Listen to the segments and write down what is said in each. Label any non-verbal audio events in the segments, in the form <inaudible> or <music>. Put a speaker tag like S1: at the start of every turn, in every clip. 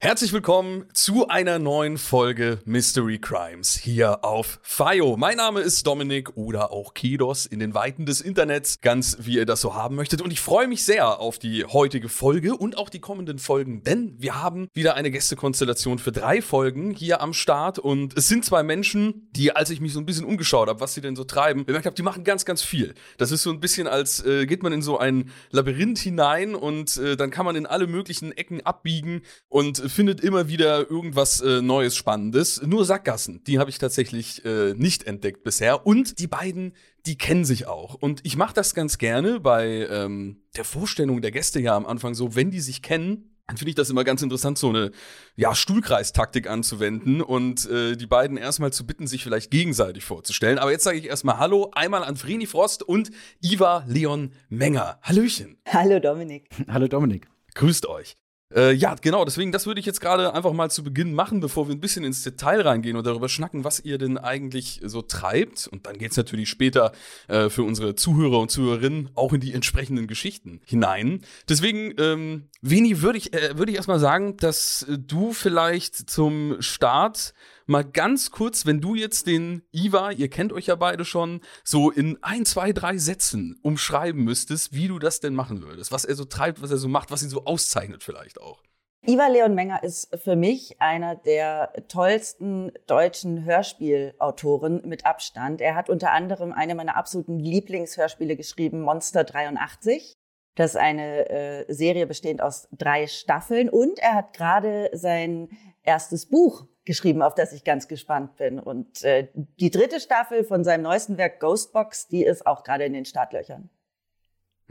S1: Herzlich willkommen zu einer neuen Folge Mystery Crimes hier auf FIO. Mein Name ist Dominik oder auch Kidos in den Weiten des Internets, ganz wie ihr das so haben möchtet. Und ich freue mich sehr auf die heutige Folge und auch die kommenden Folgen, denn wir haben wieder eine Gästekonstellation für drei Folgen hier am Start. Und es sind zwei Menschen, die, als ich mich so ein bisschen umgeschaut habe, was sie denn so treiben, bemerkt habe, die machen ganz, ganz viel. Das ist so ein bisschen, als äh, geht man in so ein Labyrinth hinein und äh, dann kann man in alle möglichen Ecken abbiegen und findet immer wieder irgendwas äh, Neues, Spannendes. Nur Sackgassen, die habe ich tatsächlich äh, nicht entdeckt bisher. Und die beiden, die kennen sich auch. Und ich mache das ganz gerne bei ähm, der Vorstellung der Gäste ja am Anfang so, wenn die sich kennen, dann finde ich das immer ganz interessant, so eine ja, Stuhlkreistaktik anzuwenden und äh, die beiden erstmal zu bitten, sich vielleicht gegenseitig vorzustellen. Aber jetzt sage ich erstmal Hallo, einmal an Vreni Frost und Iva Leon Menger. Hallöchen.
S2: Hallo Dominik.
S3: Hallo Dominik.
S1: Grüßt euch. Äh, ja, genau, deswegen, das würde ich jetzt gerade einfach mal zu Beginn machen, bevor wir ein bisschen ins Detail reingehen und darüber schnacken, was ihr denn eigentlich so treibt. Und dann geht's natürlich später äh, für unsere Zuhörer und Zuhörerinnen auch in die entsprechenden Geschichten hinein. Deswegen, ähm, Veni, würde ich, äh, würde ich erstmal sagen, dass du vielleicht zum Start mal ganz kurz, wenn du jetzt den Iva, ihr kennt euch ja beide schon, so in ein, zwei, drei Sätzen umschreiben müsstest, wie du das denn machen würdest, was er so treibt, was er so macht, was ihn so auszeichnet vielleicht auch.
S2: Iva Leon Menger ist für mich einer der tollsten deutschen Hörspielautoren mit Abstand. Er hat unter anderem eine meiner absoluten Lieblingshörspiele geschrieben, Monster 83. Das ist eine äh, Serie bestehend aus drei Staffeln und er hat gerade sein erstes Buch geschrieben, auf das ich ganz gespannt bin. Und äh, die dritte Staffel von seinem neuesten Werk Ghostbox, die ist auch gerade in den Startlöchern.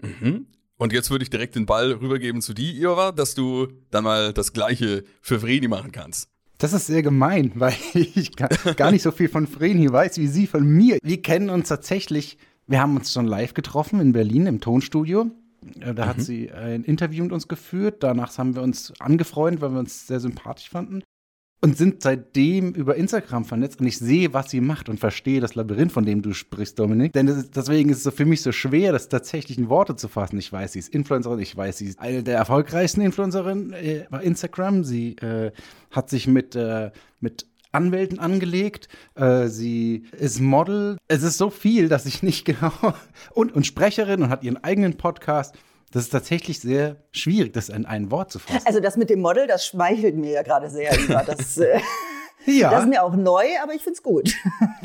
S1: Mhm. Und jetzt würde ich direkt den Ball rübergeben zu dir, Iova, dass du dann mal das Gleiche für Vreni machen kannst.
S3: Das ist sehr gemein, weil <laughs> ich gar nicht so viel von Vreni weiß wie sie von mir. Wir kennen uns tatsächlich, wir haben uns schon live getroffen in Berlin im Tonstudio. Äh, da hat mhm. sie ein Interview mit uns geführt. Danach haben wir uns angefreundet, weil wir uns sehr sympathisch fanden und sind seitdem über Instagram vernetzt und ich sehe, was sie macht und verstehe das Labyrinth, von dem du sprichst, Dominik. Denn ist, deswegen ist es für mich so schwer, das tatsächlich in Worte zu fassen. Ich weiß, sie ist Influencerin, ich weiß, sie ist eine der erfolgreichsten Influencerinnen äh, bei Instagram. Sie äh, hat sich mit, äh, mit Anwälten angelegt. Äh, sie ist Model. Es ist so viel, dass ich nicht <laughs> genau. Und, und Sprecherin und hat ihren eigenen Podcast. Das ist tatsächlich sehr schwierig, das in ein Wort zu fassen.
S2: Also das mit dem Model, das schmeichelt mir ja gerade sehr. Das, äh <laughs> ja. Das ist mir auch neu, aber ich <laughs> <laughs> finde es gut.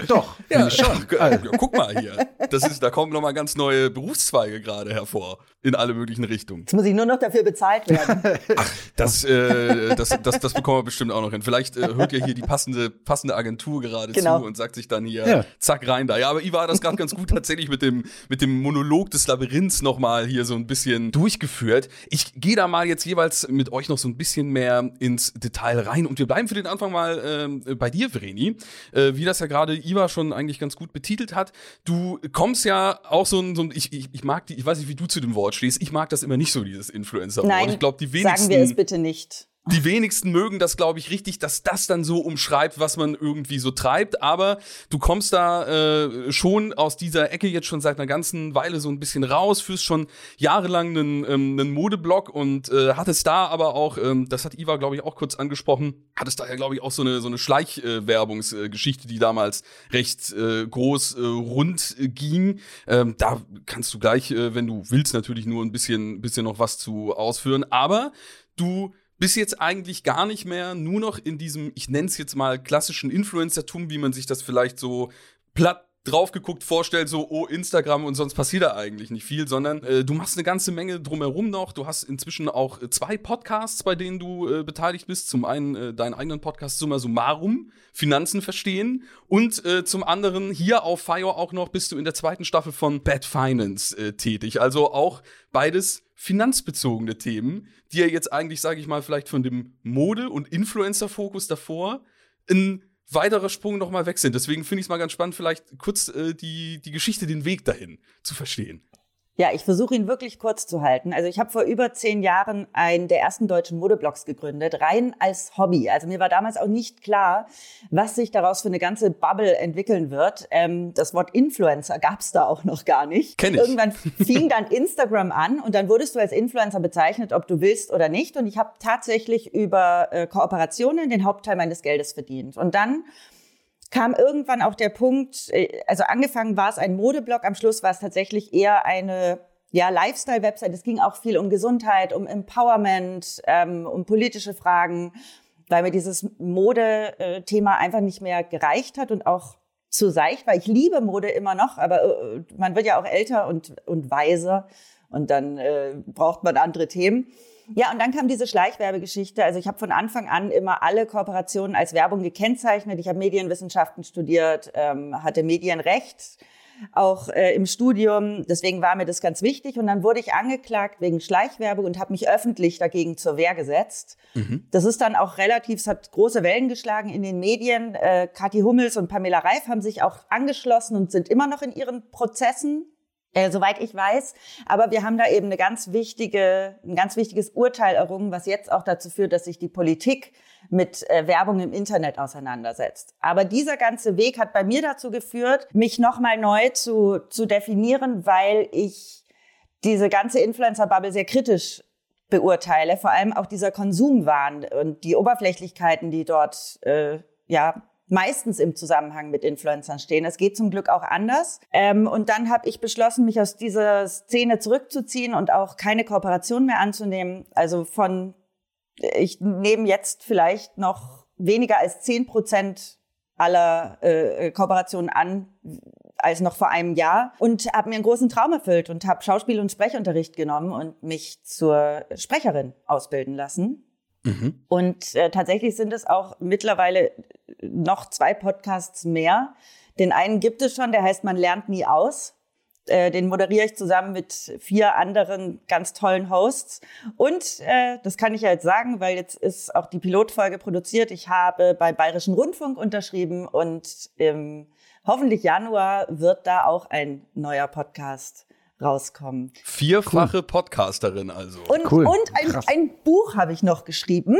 S1: Doch, ja, schon. Also. guck mal hier. Das ist, da kommen nochmal ganz neue Berufszweige gerade hervor. In alle möglichen Richtungen.
S2: Jetzt muss ich nur noch dafür bezahlt werden. <laughs>
S1: Ach, das, äh, das, das, das bekommen wir bestimmt auch noch hin. Vielleicht äh, hört ihr hier die passende, passende Agentur gerade genau. zu und sagt sich dann hier, ja. zack, rein da. Ja, aber Iva hat das gerade ganz gut tatsächlich mit dem, mit dem Monolog des Labyrinths nochmal hier so ein bisschen durchgeführt. Ich gehe da mal jetzt jeweils mit euch noch so ein bisschen mehr ins Detail rein und wir bleiben für den Anfang mal ähm, bei dir, Vreni. Äh, wie das ja gerade Iva schon eigentlich ganz gut betitelt hat. Du kommst ja auch so ein, so ein ich, ich, ich mag die, ich weiß nicht, wie du zu dem Wort stehst. Ich mag das immer nicht so, dieses Influencer-Wort.
S2: Nein,
S1: ich glaube, die wenigsten.
S2: Sagen wir es bitte nicht.
S1: Die wenigsten mögen das, glaube ich, richtig, dass das dann so umschreibt, was man irgendwie so treibt. Aber du kommst da äh, schon aus dieser Ecke jetzt schon seit einer ganzen Weile so ein bisschen raus, führst schon jahrelang einen, ähm, einen Modeblog und äh, hattest da aber auch, ähm, das hat Iva, glaube ich, auch kurz angesprochen, hattest da ja, glaube ich, auch so eine, so eine Schleichwerbungsgeschichte, äh, die damals recht äh, groß äh, rund äh, ging. Ähm, da kannst du gleich, äh, wenn du willst, natürlich nur ein bisschen, bisschen noch was zu ausführen. Aber du bist jetzt eigentlich gar nicht mehr nur noch in diesem, ich nenne es jetzt mal klassischen Influencertum, wie man sich das vielleicht so platt drauf geguckt vorstellt, so, oh, Instagram und sonst passiert da eigentlich nicht viel, sondern äh, du machst eine ganze Menge drumherum noch. Du hast inzwischen auch äh, zwei Podcasts, bei denen du äh, beteiligt bist. Zum einen äh, deinen eigenen Podcast Summa Summarum, Finanzen verstehen. Und äh, zum anderen hier auf Fire auch noch bist du in der zweiten Staffel von Bad Finance äh, tätig. Also auch beides finanzbezogene Themen, die ja jetzt eigentlich, sage ich mal, vielleicht von dem Mode- und Influencer-Fokus davor ein weiterer Sprung nochmal weg sind. Deswegen finde ich es mal ganz spannend, vielleicht kurz äh, die, die Geschichte, den Weg dahin zu verstehen.
S2: Ja, ich versuche ihn wirklich kurz zu halten. Also ich habe vor über zehn Jahren einen der ersten deutschen Modeblogs gegründet, rein als Hobby. Also mir war damals auch nicht klar, was sich daraus für eine ganze Bubble entwickeln wird. Ähm, das Wort Influencer gab es da auch noch gar nicht.
S1: Kenn ich.
S2: Irgendwann <laughs> fing dann Instagram an und dann wurdest du als Influencer bezeichnet, ob du willst oder nicht. Und ich habe tatsächlich über äh, Kooperationen den Hauptteil meines Geldes verdient. Und dann kam irgendwann auch der Punkt, äh, also angefangen war es ein Modeblog, am Schluss war es tatsächlich eher eine ja, Lifestyle-Website. Es ging auch viel um Gesundheit, um Empowerment, ähm, um politische Fragen, weil mir dieses Mode-Thema einfach nicht mehr gereicht hat und auch zu seicht war. Ich liebe Mode immer noch, aber äh, man wird ja auch älter und, und weiser und dann äh, braucht man andere Themen. Ja, und dann kam diese Schleichwerbegeschichte. Also ich habe von Anfang an immer alle Kooperationen als Werbung gekennzeichnet. Ich habe Medienwissenschaften studiert, ähm, hatte Medienrecht auch äh, im Studium. Deswegen war mir das ganz wichtig. Und dann wurde ich angeklagt wegen Schleichwerbung und habe mich öffentlich dagegen zur Wehr gesetzt. Mhm. Das ist dann auch relativ, es hat große Wellen geschlagen in den Medien. Äh, Kathi Hummels und Pamela Reif haben sich auch angeschlossen und sind immer noch in ihren Prozessen äh, soweit ich weiß. Aber wir haben da eben eine ganz wichtige, ein ganz wichtiges Urteil errungen, was jetzt auch dazu führt, dass sich die Politik mit äh, Werbung im Internet auseinandersetzt. Aber dieser ganze Weg hat bei mir dazu geführt, mich nochmal neu zu, zu definieren, weil ich diese ganze Influencer-Bubble sehr kritisch beurteile, vor allem auch dieser Konsumwahn und die Oberflächlichkeiten, die dort äh, ja meistens im Zusammenhang mit Influencern stehen. Es geht zum Glück auch anders. Ähm, und dann habe ich beschlossen, mich aus dieser Szene zurückzuziehen und auch keine Kooperation mehr anzunehmen. Also von, ich nehme jetzt vielleicht noch weniger als zehn Prozent aller äh, Kooperationen an als noch vor einem Jahr und habe mir einen großen Traum erfüllt und habe Schauspiel- und Sprechunterricht genommen und mich zur Sprecherin ausbilden lassen. Mhm. Und äh, tatsächlich sind es auch mittlerweile noch zwei Podcasts mehr. Den einen gibt es schon, der heißt Man lernt nie aus. Äh, den moderiere ich zusammen mit vier anderen ganz tollen Hosts. Und äh, das kann ich ja jetzt sagen, weil jetzt ist auch die Pilotfolge produziert. Ich habe bei Bayerischen Rundfunk unterschrieben und im hoffentlich Januar wird da auch ein neuer Podcast rauskommen.
S1: Vierfache cool. Podcasterin also.
S2: Und, cool. und ein, ein Buch habe ich noch geschrieben.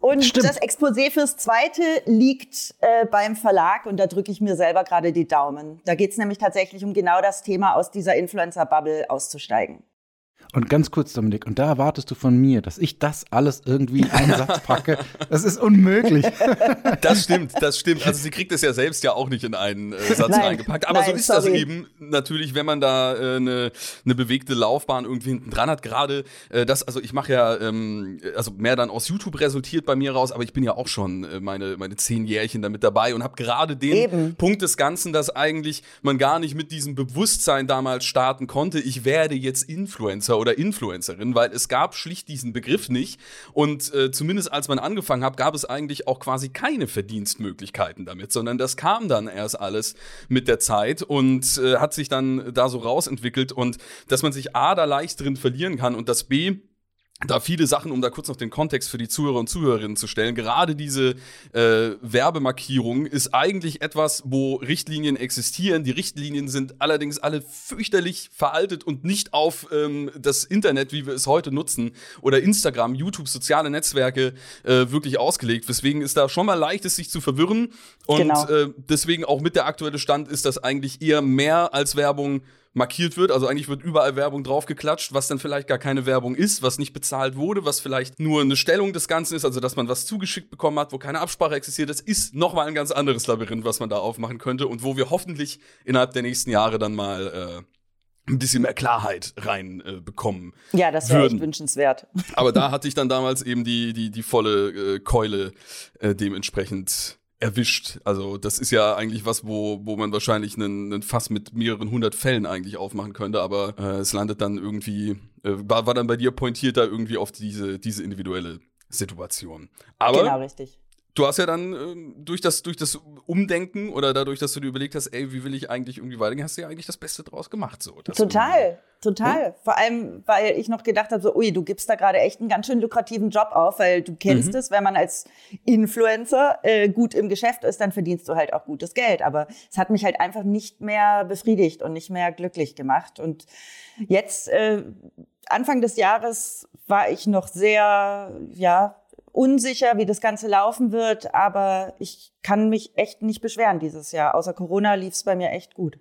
S2: Und Stimmt. das Exposé fürs zweite liegt äh, beim Verlag und da drücke ich mir selber gerade die Daumen. Da geht es nämlich tatsächlich um genau das Thema, aus dieser Influencer-Bubble auszusteigen.
S3: Und ganz kurz, Dominik, und da erwartest du von mir, dass ich das alles irgendwie in einen Satz packe. Das ist unmöglich. <laughs>
S1: Das stimmt, das stimmt. Also sie kriegt es ja selbst ja auch nicht in einen äh, Satz nein, reingepackt. Aber nein, so ist sorry. das eben natürlich, wenn man da eine äh, ne, ne bewegte Laufbahn irgendwie hinten dran hat. Gerade äh, das, also ich mache ja, ähm, also mehr dann aus YouTube resultiert bei mir raus, aber ich bin ja auch schon äh, meine, meine zehn Jährchen damit dabei und habe gerade den eben. Punkt des Ganzen, dass eigentlich man gar nicht mit diesem Bewusstsein damals starten konnte, ich werde jetzt Influencer oder Influencerin, weil es gab schlicht diesen Begriff nicht. Und äh, zumindest als man angefangen hat, gab es eigentlich auch quasi keine Verdienstmöglichkeiten damit, sondern das kam dann erst alles mit der Zeit und äh, hat sich dann da so rausentwickelt und dass man sich A da leicht drin verlieren kann und das B da viele Sachen, um da kurz noch den Kontext für die Zuhörer und Zuhörerinnen zu stellen. Gerade diese äh, Werbemarkierung ist eigentlich etwas, wo Richtlinien existieren. Die Richtlinien sind allerdings alle fürchterlich veraltet und nicht auf ähm, das Internet, wie wir es heute nutzen, oder Instagram, YouTube, soziale Netzwerke äh, wirklich ausgelegt. Weswegen ist da schon mal leicht, es sich zu verwirren. Und genau. äh, deswegen auch mit der aktuelle Stand ist das eigentlich eher mehr als Werbung markiert wird. Also eigentlich wird überall Werbung draufgeklatscht, was dann vielleicht gar keine Werbung ist, was nicht bezahlt wurde, was vielleicht nur eine Stellung des Ganzen ist, also dass man was zugeschickt bekommen hat, wo keine Absprache existiert. Das ist nochmal ein ganz anderes Labyrinth, was man da aufmachen könnte und wo wir hoffentlich innerhalb der nächsten Jahre dann mal äh, ein bisschen mehr Klarheit rein äh, bekommen.
S2: Ja, das wäre echt wünschenswert.
S1: Aber da hatte ich dann damals eben die, die, die volle äh, Keule äh, dementsprechend erwischt. Also das ist ja eigentlich was, wo, wo man wahrscheinlich einen, einen Fass mit mehreren hundert Fällen eigentlich aufmachen könnte, aber äh, es landet dann irgendwie, äh, war, war dann bei dir pointiert da irgendwie auf diese, diese individuelle Situation. Aber
S2: genau, richtig
S1: du hast ja dann äh, durch, das, durch das Umdenken oder dadurch, dass du dir überlegt hast, ey, wie will ich eigentlich irgendwie weitergehen, hast du ja eigentlich das Beste draus gemacht. So,
S2: total, total. Hm? Vor allem, weil ich noch gedacht habe, so, ui, du gibst da gerade echt einen ganz schön lukrativen Job auf, weil du kennst mhm. es, wenn man als Influencer äh, gut im Geschäft ist, dann verdienst du halt auch gutes Geld. Aber es hat mich halt einfach nicht mehr befriedigt und nicht mehr glücklich gemacht. Und jetzt, äh, Anfang des Jahres, war ich noch sehr, ja, unsicher, wie das Ganze laufen wird, aber ich kann mich echt nicht beschweren dieses Jahr. Außer Corona lief es bei mir echt gut.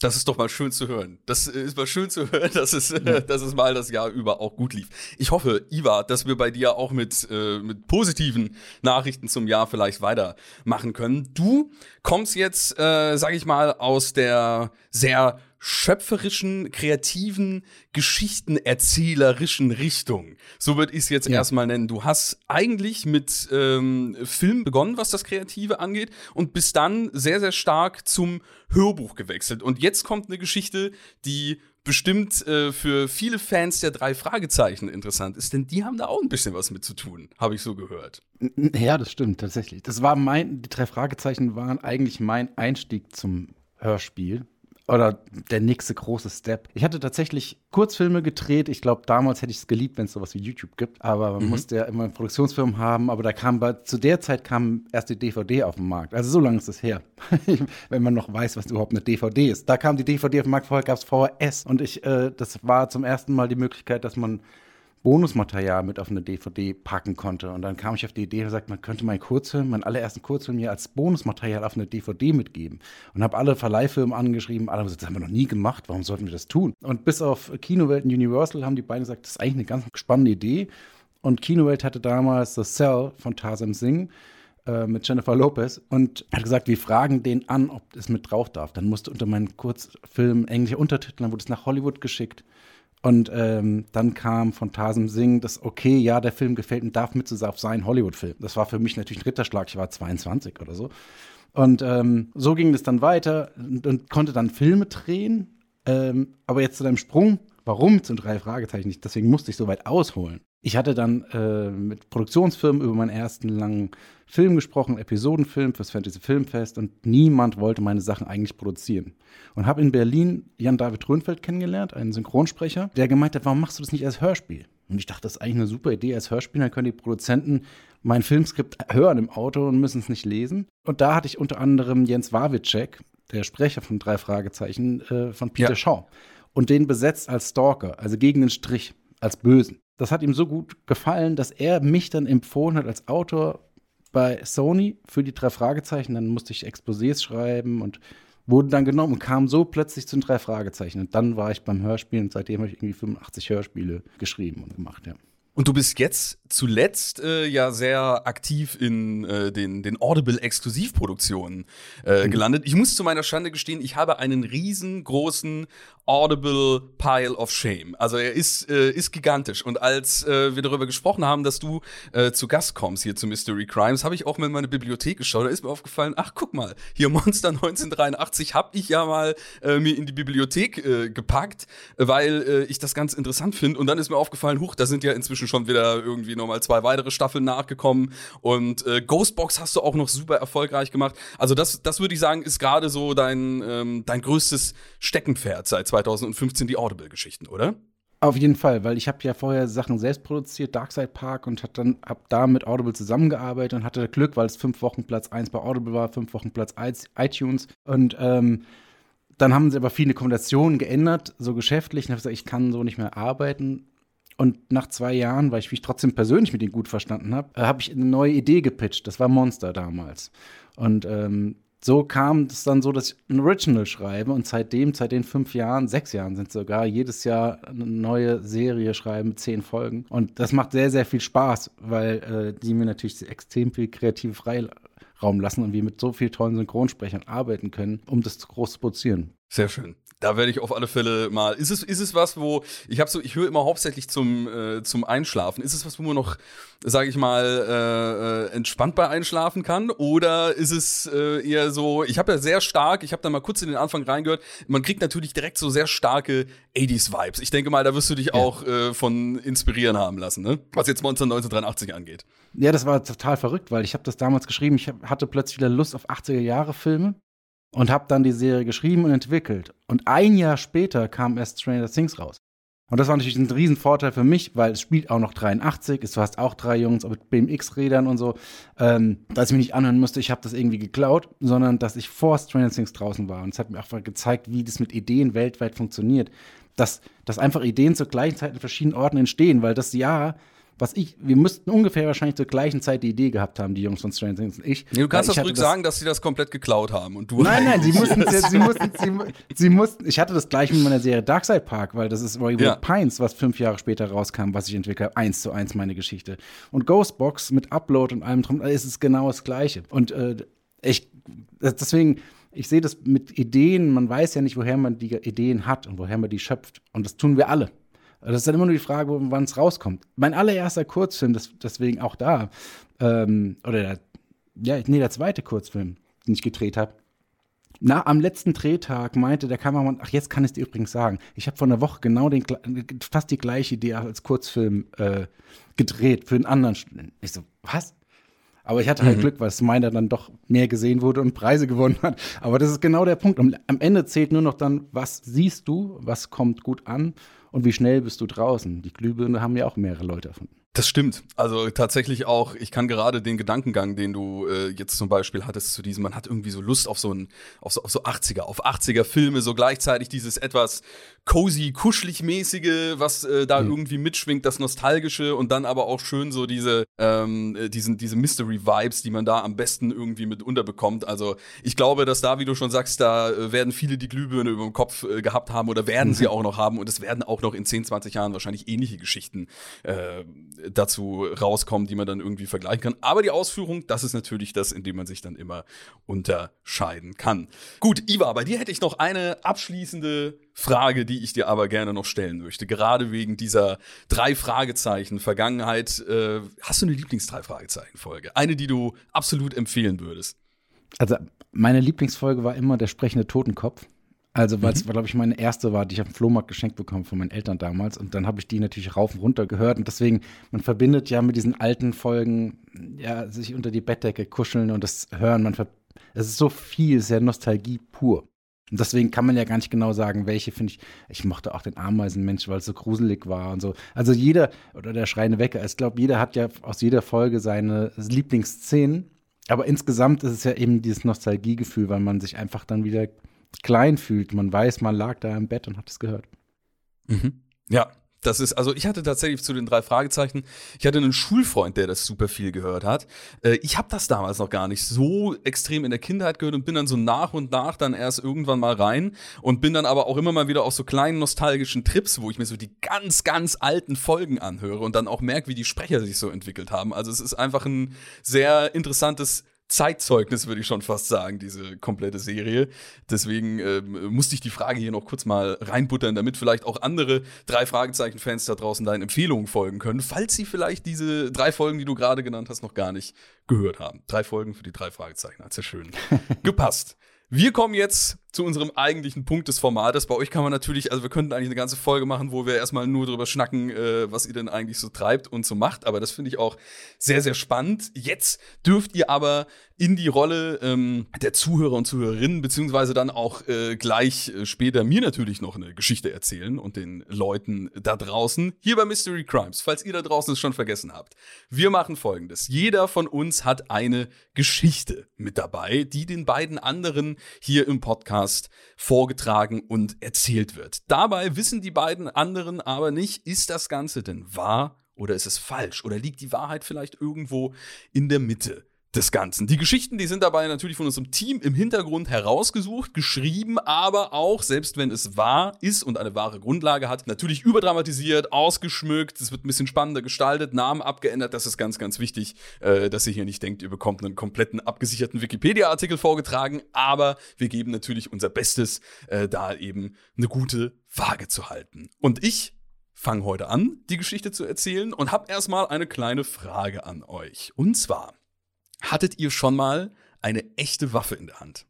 S1: Das ist doch mal schön zu hören. Das ist mal schön zu hören, dass es, ja. <laughs> dass es mal das Jahr über auch gut lief. Ich hoffe, Iva, dass wir bei dir auch mit, äh, mit positiven Nachrichten zum Jahr vielleicht weitermachen können. Du kommst jetzt, äh, sag ich mal, aus der sehr schöpferischen, kreativen, geschichtenerzählerischen Richtung. So würde ich es jetzt ja. erstmal nennen. Du hast eigentlich mit ähm, Film begonnen, was das Kreative angeht, und bist dann sehr, sehr stark zum Hörbuch gewechselt. Und jetzt kommt eine Geschichte, die bestimmt äh, für viele Fans der drei Fragezeichen interessant ist, denn die haben da auch ein bisschen was mit zu tun, habe ich so gehört.
S3: Ja, das stimmt tatsächlich. Das war mein, die drei Fragezeichen waren eigentlich mein Einstieg zum Hörspiel oder der nächste große Step. Ich hatte tatsächlich Kurzfilme gedreht. Ich glaube, damals hätte ich es geliebt, wenn es sowas wie YouTube gibt. Aber man mhm. musste ja immer einen Produktionsfilm haben. Aber da kam bei, zu der Zeit kam erst die DVD auf den Markt. Also so lange ist es her. <laughs> wenn man noch weiß, was überhaupt eine DVD ist. Da kam die DVD auf den Markt, vorher gab es VHS. Und ich, äh, das war zum ersten Mal die Möglichkeit, dass man Bonusmaterial mit auf eine DVD packen konnte. Und dann kam ich auf die Idee und sagte, man könnte meinen Kurzfilm, meinen allerersten Kurzfilm mir als Bonusmaterial auf eine DVD mitgeben. Und habe alle Verleihfirmen angeschrieben, alle haben gesagt, das haben wir noch nie gemacht, warum sollten wir das tun? Und bis auf Kinowelt und Universal haben die beiden gesagt, das ist eigentlich eine ganz spannende Idee. Und Kinowelt hatte damals The Cell von Tarzan Singh äh, mit Jennifer Lopez und hat gesagt, wir fragen den an, ob es mit drauf darf. Dann musste unter meinen Kurzfilm englische Untertitel, dann wurde es nach Hollywood geschickt. Und ähm, dann kam von Tasem Singh das, okay, ja, der Film gefällt und darf mit auf sein Hollywood-Film. Das war für mich natürlich ein Ritterschlag. Ich war 22 oder so. Und ähm, so ging es dann weiter und, und, konnte dann Filme drehen. Ähm, aber jetzt zu deinem Sprung, warum sind drei Fragezeichen nicht? Deswegen musste ich so weit ausholen. Ich hatte dann äh, mit Produktionsfirmen über meinen ersten langen Film gesprochen, Episodenfilm fürs Fantasy Filmfest und niemand wollte meine Sachen eigentlich produzieren. Und habe in Berlin Jan-David Röhnfeld kennengelernt, einen Synchronsprecher, der gemeint hat, warum machst du das nicht als Hörspiel? Und ich dachte, das ist eigentlich eine super Idee als Hörspiel, dann können die Produzenten mein Filmskript hören im Auto und müssen es nicht lesen. Und da hatte ich unter anderem Jens Wawitschek, der Sprecher von drei Fragezeichen, äh, von Peter ja. Shaw. Und den besetzt als Stalker, also gegen den Strich, als Bösen das hat ihm so gut gefallen, dass er mich dann empfohlen hat als Autor bei Sony für die drei Fragezeichen. Dann musste ich Exposés schreiben und wurde dann genommen und kam so plötzlich zu den drei Fragezeichen. Und dann war ich beim Hörspiel und seitdem habe ich irgendwie 85 Hörspiele geschrieben und gemacht, ja.
S1: Und du bist jetzt zuletzt äh, ja sehr aktiv in äh, den, den Audible-Exklusivproduktionen äh, mhm. gelandet. Ich muss zu meiner Schande gestehen, ich habe einen riesengroßen Audible Pile of Shame. Also er ist, äh, ist gigantisch. Und als äh, wir darüber gesprochen haben, dass du äh, zu Gast kommst hier zu Mystery Crimes, habe ich auch mal in meine Bibliothek geschaut. Da ist mir aufgefallen, ach guck mal, hier Monster 1983 habe ich ja mal äh, mir in die Bibliothek äh, gepackt, weil äh, ich das ganz interessant finde. Und dann ist mir aufgefallen, huch, da sind ja inzwischen inzwischen schon wieder irgendwie nochmal zwei weitere Staffeln nachgekommen. Und äh, Ghostbox hast du auch noch super erfolgreich gemacht. Also das, das würde ich sagen, ist gerade so dein, ähm, dein größtes Steckenpferd seit 2015, die Audible-Geschichten, oder?
S3: Auf jeden Fall, weil ich habe ja vorher Sachen selbst produziert, Darkside Park und hat dann hab da mit Audible zusammengearbeitet und hatte Glück, weil es fünf Wochen Platz 1 bei Audible war, fünf Wochen Platz 1 iTunes und ähm, dann haben sie aber viele Kombinationen geändert, so geschäftlich. Und habe gesagt, ich kann so nicht mehr arbeiten. Und nach zwei Jahren, weil ich mich trotzdem persönlich mit ihm gut verstanden habe, äh, habe ich eine neue Idee gepitcht. Das war Monster damals. Und ähm, so kam es dann so, dass ich ein Original schreibe und seitdem, seit den fünf Jahren, sechs Jahren sind sogar, jedes Jahr eine neue Serie schreiben mit zehn Folgen. Und das macht sehr, sehr viel Spaß, weil äh, die mir natürlich extrem viel kreative Freiraum lassen und wir mit so vielen tollen Synchronsprechern arbeiten können, um das groß zu produzieren.
S1: Sehr schön Da werde ich auf alle Fälle mal. Ist es, ist es was, wo ich habe so, ich höre immer hauptsächlich zum, äh, zum Einschlafen. Ist es was, wo man noch, sage ich mal, äh, äh, entspannt bei einschlafen kann? Oder ist es äh, eher so? Ich habe ja sehr stark, ich habe da mal kurz in den Anfang reingehört. Man kriegt natürlich direkt so sehr starke 80s Vibes. Ich denke mal, da wirst du dich ja. auch äh, von inspirieren haben lassen, ne? Was jetzt Monster 1983 angeht.
S3: Ja, das war total verrückt, weil ich habe das damals geschrieben. Ich hatte plötzlich wieder Lust auf 80er Jahre Filme und habe dann die Serie geschrieben und entwickelt. Und ein Jahr später kam erst Stranger Things raus. Und das war natürlich ein Riesenvorteil für mich, weil es spielt auch noch 83, du hast auch drei Jungs mit BMX-Rädern und so, ähm, dass ich mich nicht anhören musste, ich habe das irgendwie geklaut, sondern dass ich vor Stranger Things draußen war. Und es hat mir auch gezeigt, wie das mit Ideen weltweit funktioniert. Dass, dass einfach Ideen zur gleichen Zeit in verschiedenen Orten entstehen, weil das Jahr was ich, wir müssten ungefähr wahrscheinlich zur gleichen Zeit die Idee gehabt haben, die Jungs von Stranger Things und ich.
S1: Nee, du kannst das ruhig sagen, dass sie das komplett geklaut haben und du.
S3: Nein, nein, sie <laughs> mussten, sie, sie, mussten, sie, sie, mussten, ich hatte das gleich mit meiner Serie Darkside Park, weil das ist Roy ja. Pines, was fünf Jahre später rauskam, was ich entwickle, eins zu eins meine Geschichte. Und Ghostbox mit Upload und allem drum, ist es genau das Gleiche. Und äh, ich, deswegen, ich sehe das mit Ideen, man weiß ja nicht, woher man die Ideen hat und woher man die schöpft. Und das tun wir alle. Das ist dann immer nur die Frage, wann es rauskommt. Mein allererster Kurzfilm, das, deswegen auch da, ähm, oder der, ja, nee, der zweite Kurzfilm, den ich gedreht habe, na, am letzten Drehtag meinte der Kameramann, ach, jetzt kann ich es dir übrigens sagen. Ich habe vor einer Woche genau den, fast die gleiche Idee als Kurzfilm äh, gedreht für einen anderen Studenten. Ich so, was? Aber ich hatte halt mhm. Glück, weil es meiner dann doch mehr gesehen wurde und Preise gewonnen hat. Aber das ist genau der Punkt. Am Ende zählt nur noch dann, was siehst du, was kommt gut an und wie schnell bist du draußen. Die Glühbirne haben ja auch mehrere Leute erfunden.
S1: Das stimmt. Also tatsächlich auch, ich kann gerade den Gedankengang, den du äh, jetzt zum Beispiel hattest zu diesem, man hat irgendwie so Lust auf so ein, auf so, auf so 80er, auf 80er Filme, so gleichzeitig dieses etwas cozy, kuschelig mäßige, was äh, da mhm. irgendwie mitschwingt, das Nostalgische und dann aber auch schön so diese, ähm, äh, diesen, diese Mystery-Vibes, die man da am besten irgendwie mit unterbekommt. Also ich glaube, dass da, wie du schon sagst, da äh, werden viele die Glühbirne über dem Kopf äh, gehabt haben oder werden mhm. sie auch noch haben und es werden auch noch in 10, 20 Jahren wahrscheinlich ähnliche Geschichten äh, dazu rauskommen, die man dann irgendwie vergleichen kann. Aber die Ausführung, das ist natürlich das, in dem man sich dann immer unterscheiden kann. Gut, Iva, bei dir hätte ich noch eine abschließende Frage, die ich dir aber gerne noch stellen möchte. Gerade wegen dieser drei Fragezeichen Vergangenheit. Äh, hast du eine Lieblings-drei Fragezeichen-Folge? Eine, die du absolut empfehlen würdest?
S3: Also, meine Lieblingsfolge war immer der sprechende Totenkopf. Also, weil es, mhm. glaube ich, meine erste war, die ich auf dem Flohmarkt geschenkt bekommen von meinen Eltern damals. Und dann habe ich die natürlich rauf und runter gehört. Und deswegen, man verbindet ja mit diesen alten Folgen, ja, sich unter die Bettdecke kuscheln und das hören. Man es ist so viel, sehr Nostalgie pur. Und deswegen kann man ja gar nicht genau sagen, welche finde ich. Ich mochte auch den Ameisenmensch, weil es so gruselig war und so. Also jeder, oder der schreiende Wecker, ich glaube, jeder hat ja aus jeder Folge seine Lieblingsszenen. Aber insgesamt ist es ja eben dieses Nostalgiegefühl, weil man sich einfach dann wieder klein fühlt. Man weiß, man lag da im Bett und hat es gehört.
S1: Mhm. Ja, das ist, also ich hatte tatsächlich zu den drei Fragezeichen, ich hatte einen Schulfreund, der das super viel gehört hat. Äh, ich habe das damals noch gar nicht so extrem in der Kindheit gehört und bin dann so nach und nach dann erst irgendwann mal rein und bin dann aber auch immer mal wieder auf so kleinen nostalgischen Trips, wo ich mir so die ganz, ganz alten Folgen anhöre und dann auch merke, wie die Sprecher sich so entwickelt haben. Also es ist einfach ein sehr interessantes Zeitzeugnis, würde ich schon fast sagen, diese komplette Serie. Deswegen äh, musste ich die Frage hier noch kurz mal reinbuttern, damit vielleicht auch andere drei Fragezeichen-Fans da draußen deinen Empfehlungen folgen können, falls sie vielleicht diese drei Folgen, die du gerade genannt hast, noch gar nicht gehört haben. Drei Folgen für die drei Fragezeichen, hat sehr schön <laughs> gepasst. Wir kommen jetzt zu unserem eigentlichen Punkt des Formates. Bei euch kann man natürlich, also wir könnten eigentlich eine ganze Folge machen, wo wir erstmal nur drüber schnacken, äh, was ihr denn eigentlich so treibt und so macht. Aber das finde ich auch sehr, sehr spannend. Jetzt dürft ihr aber in die Rolle ähm, der Zuhörer und Zuhörerinnen, beziehungsweise dann auch äh, gleich äh, später mir natürlich noch eine Geschichte erzählen und den Leuten da draußen, hier bei Mystery Crimes, falls ihr da draußen es schon vergessen habt. Wir machen folgendes. Jeder von uns hat eine Geschichte mit dabei, die den beiden anderen hier im Podcast Podcast vorgetragen und erzählt wird. Dabei wissen die beiden anderen aber nicht, ist das Ganze denn wahr oder ist es falsch oder liegt die Wahrheit vielleicht irgendwo in der Mitte des Ganzen. Die Geschichten, die sind dabei natürlich von unserem Team im Hintergrund herausgesucht, geschrieben, aber auch, selbst wenn es wahr ist und eine wahre Grundlage hat, natürlich überdramatisiert, ausgeschmückt, es wird ein bisschen spannender gestaltet, Namen abgeändert, das ist ganz, ganz wichtig, äh, dass ihr hier nicht denkt, ihr bekommt einen kompletten abgesicherten Wikipedia-Artikel vorgetragen, aber wir geben natürlich unser Bestes, äh, da eben eine gute Waage zu halten. Und ich fange heute an, die Geschichte zu erzählen und habe erstmal eine kleine Frage an euch. Und zwar, Hattet ihr schon mal eine echte Waffe in der Hand?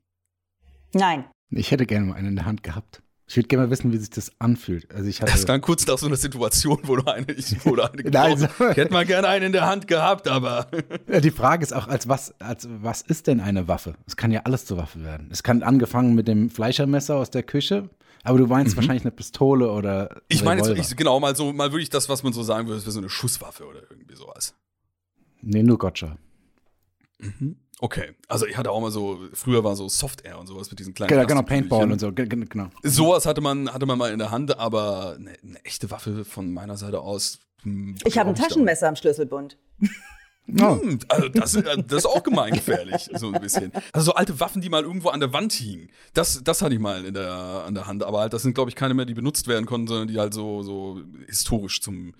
S2: Nein.
S3: Ich hätte gerne mal eine in der Hand gehabt. Ich würde gerne mal wissen, wie sich das anfühlt. Also ich hatte
S1: das klang kurz nach so einer Situation, wo du eine, ich, wo du eine <laughs> Nein, so. Ich hätte mal gerne eine in der Hand gehabt, aber. <laughs>
S3: Ja, die Frage ist auch, als was, als was ist denn eine Waffe? Es kann ja alles zur Waffe werden. Es kann angefangen mit dem Fleischermesser aus der Küche, aber du meinst mhm. wahrscheinlich eine Pistole oder.
S1: Ich meine jetzt, ich, genau, mal so, mal wirklich das, was man so sagen würde, das wäre so eine Schusswaffe oder irgendwie sowas.
S3: Nee, nur Gotcha.
S1: Mhm. Okay, also ich hatte auch mal so, früher war so Soft Air und sowas mit diesen kleinen
S3: Genau, genau Paintball und so, genau.
S1: Sowas hatte man, hatte man mal in der Hand, aber eine, eine echte Waffe von meiner Seite aus.
S2: Hm, ich habe ein Taschenmesser am Schlüsselbund.
S1: Oh. Hm, also das, äh, das, ist auch gemeingefährlich, so ein bisschen. Also so alte Waffen, die mal irgendwo an der Wand hingen. Das, das hatte ich mal in der, an der Hand. Aber halt, das sind, glaube ich, keine mehr, die benutzt werden konnten, sondern die halt so, so historisch zum,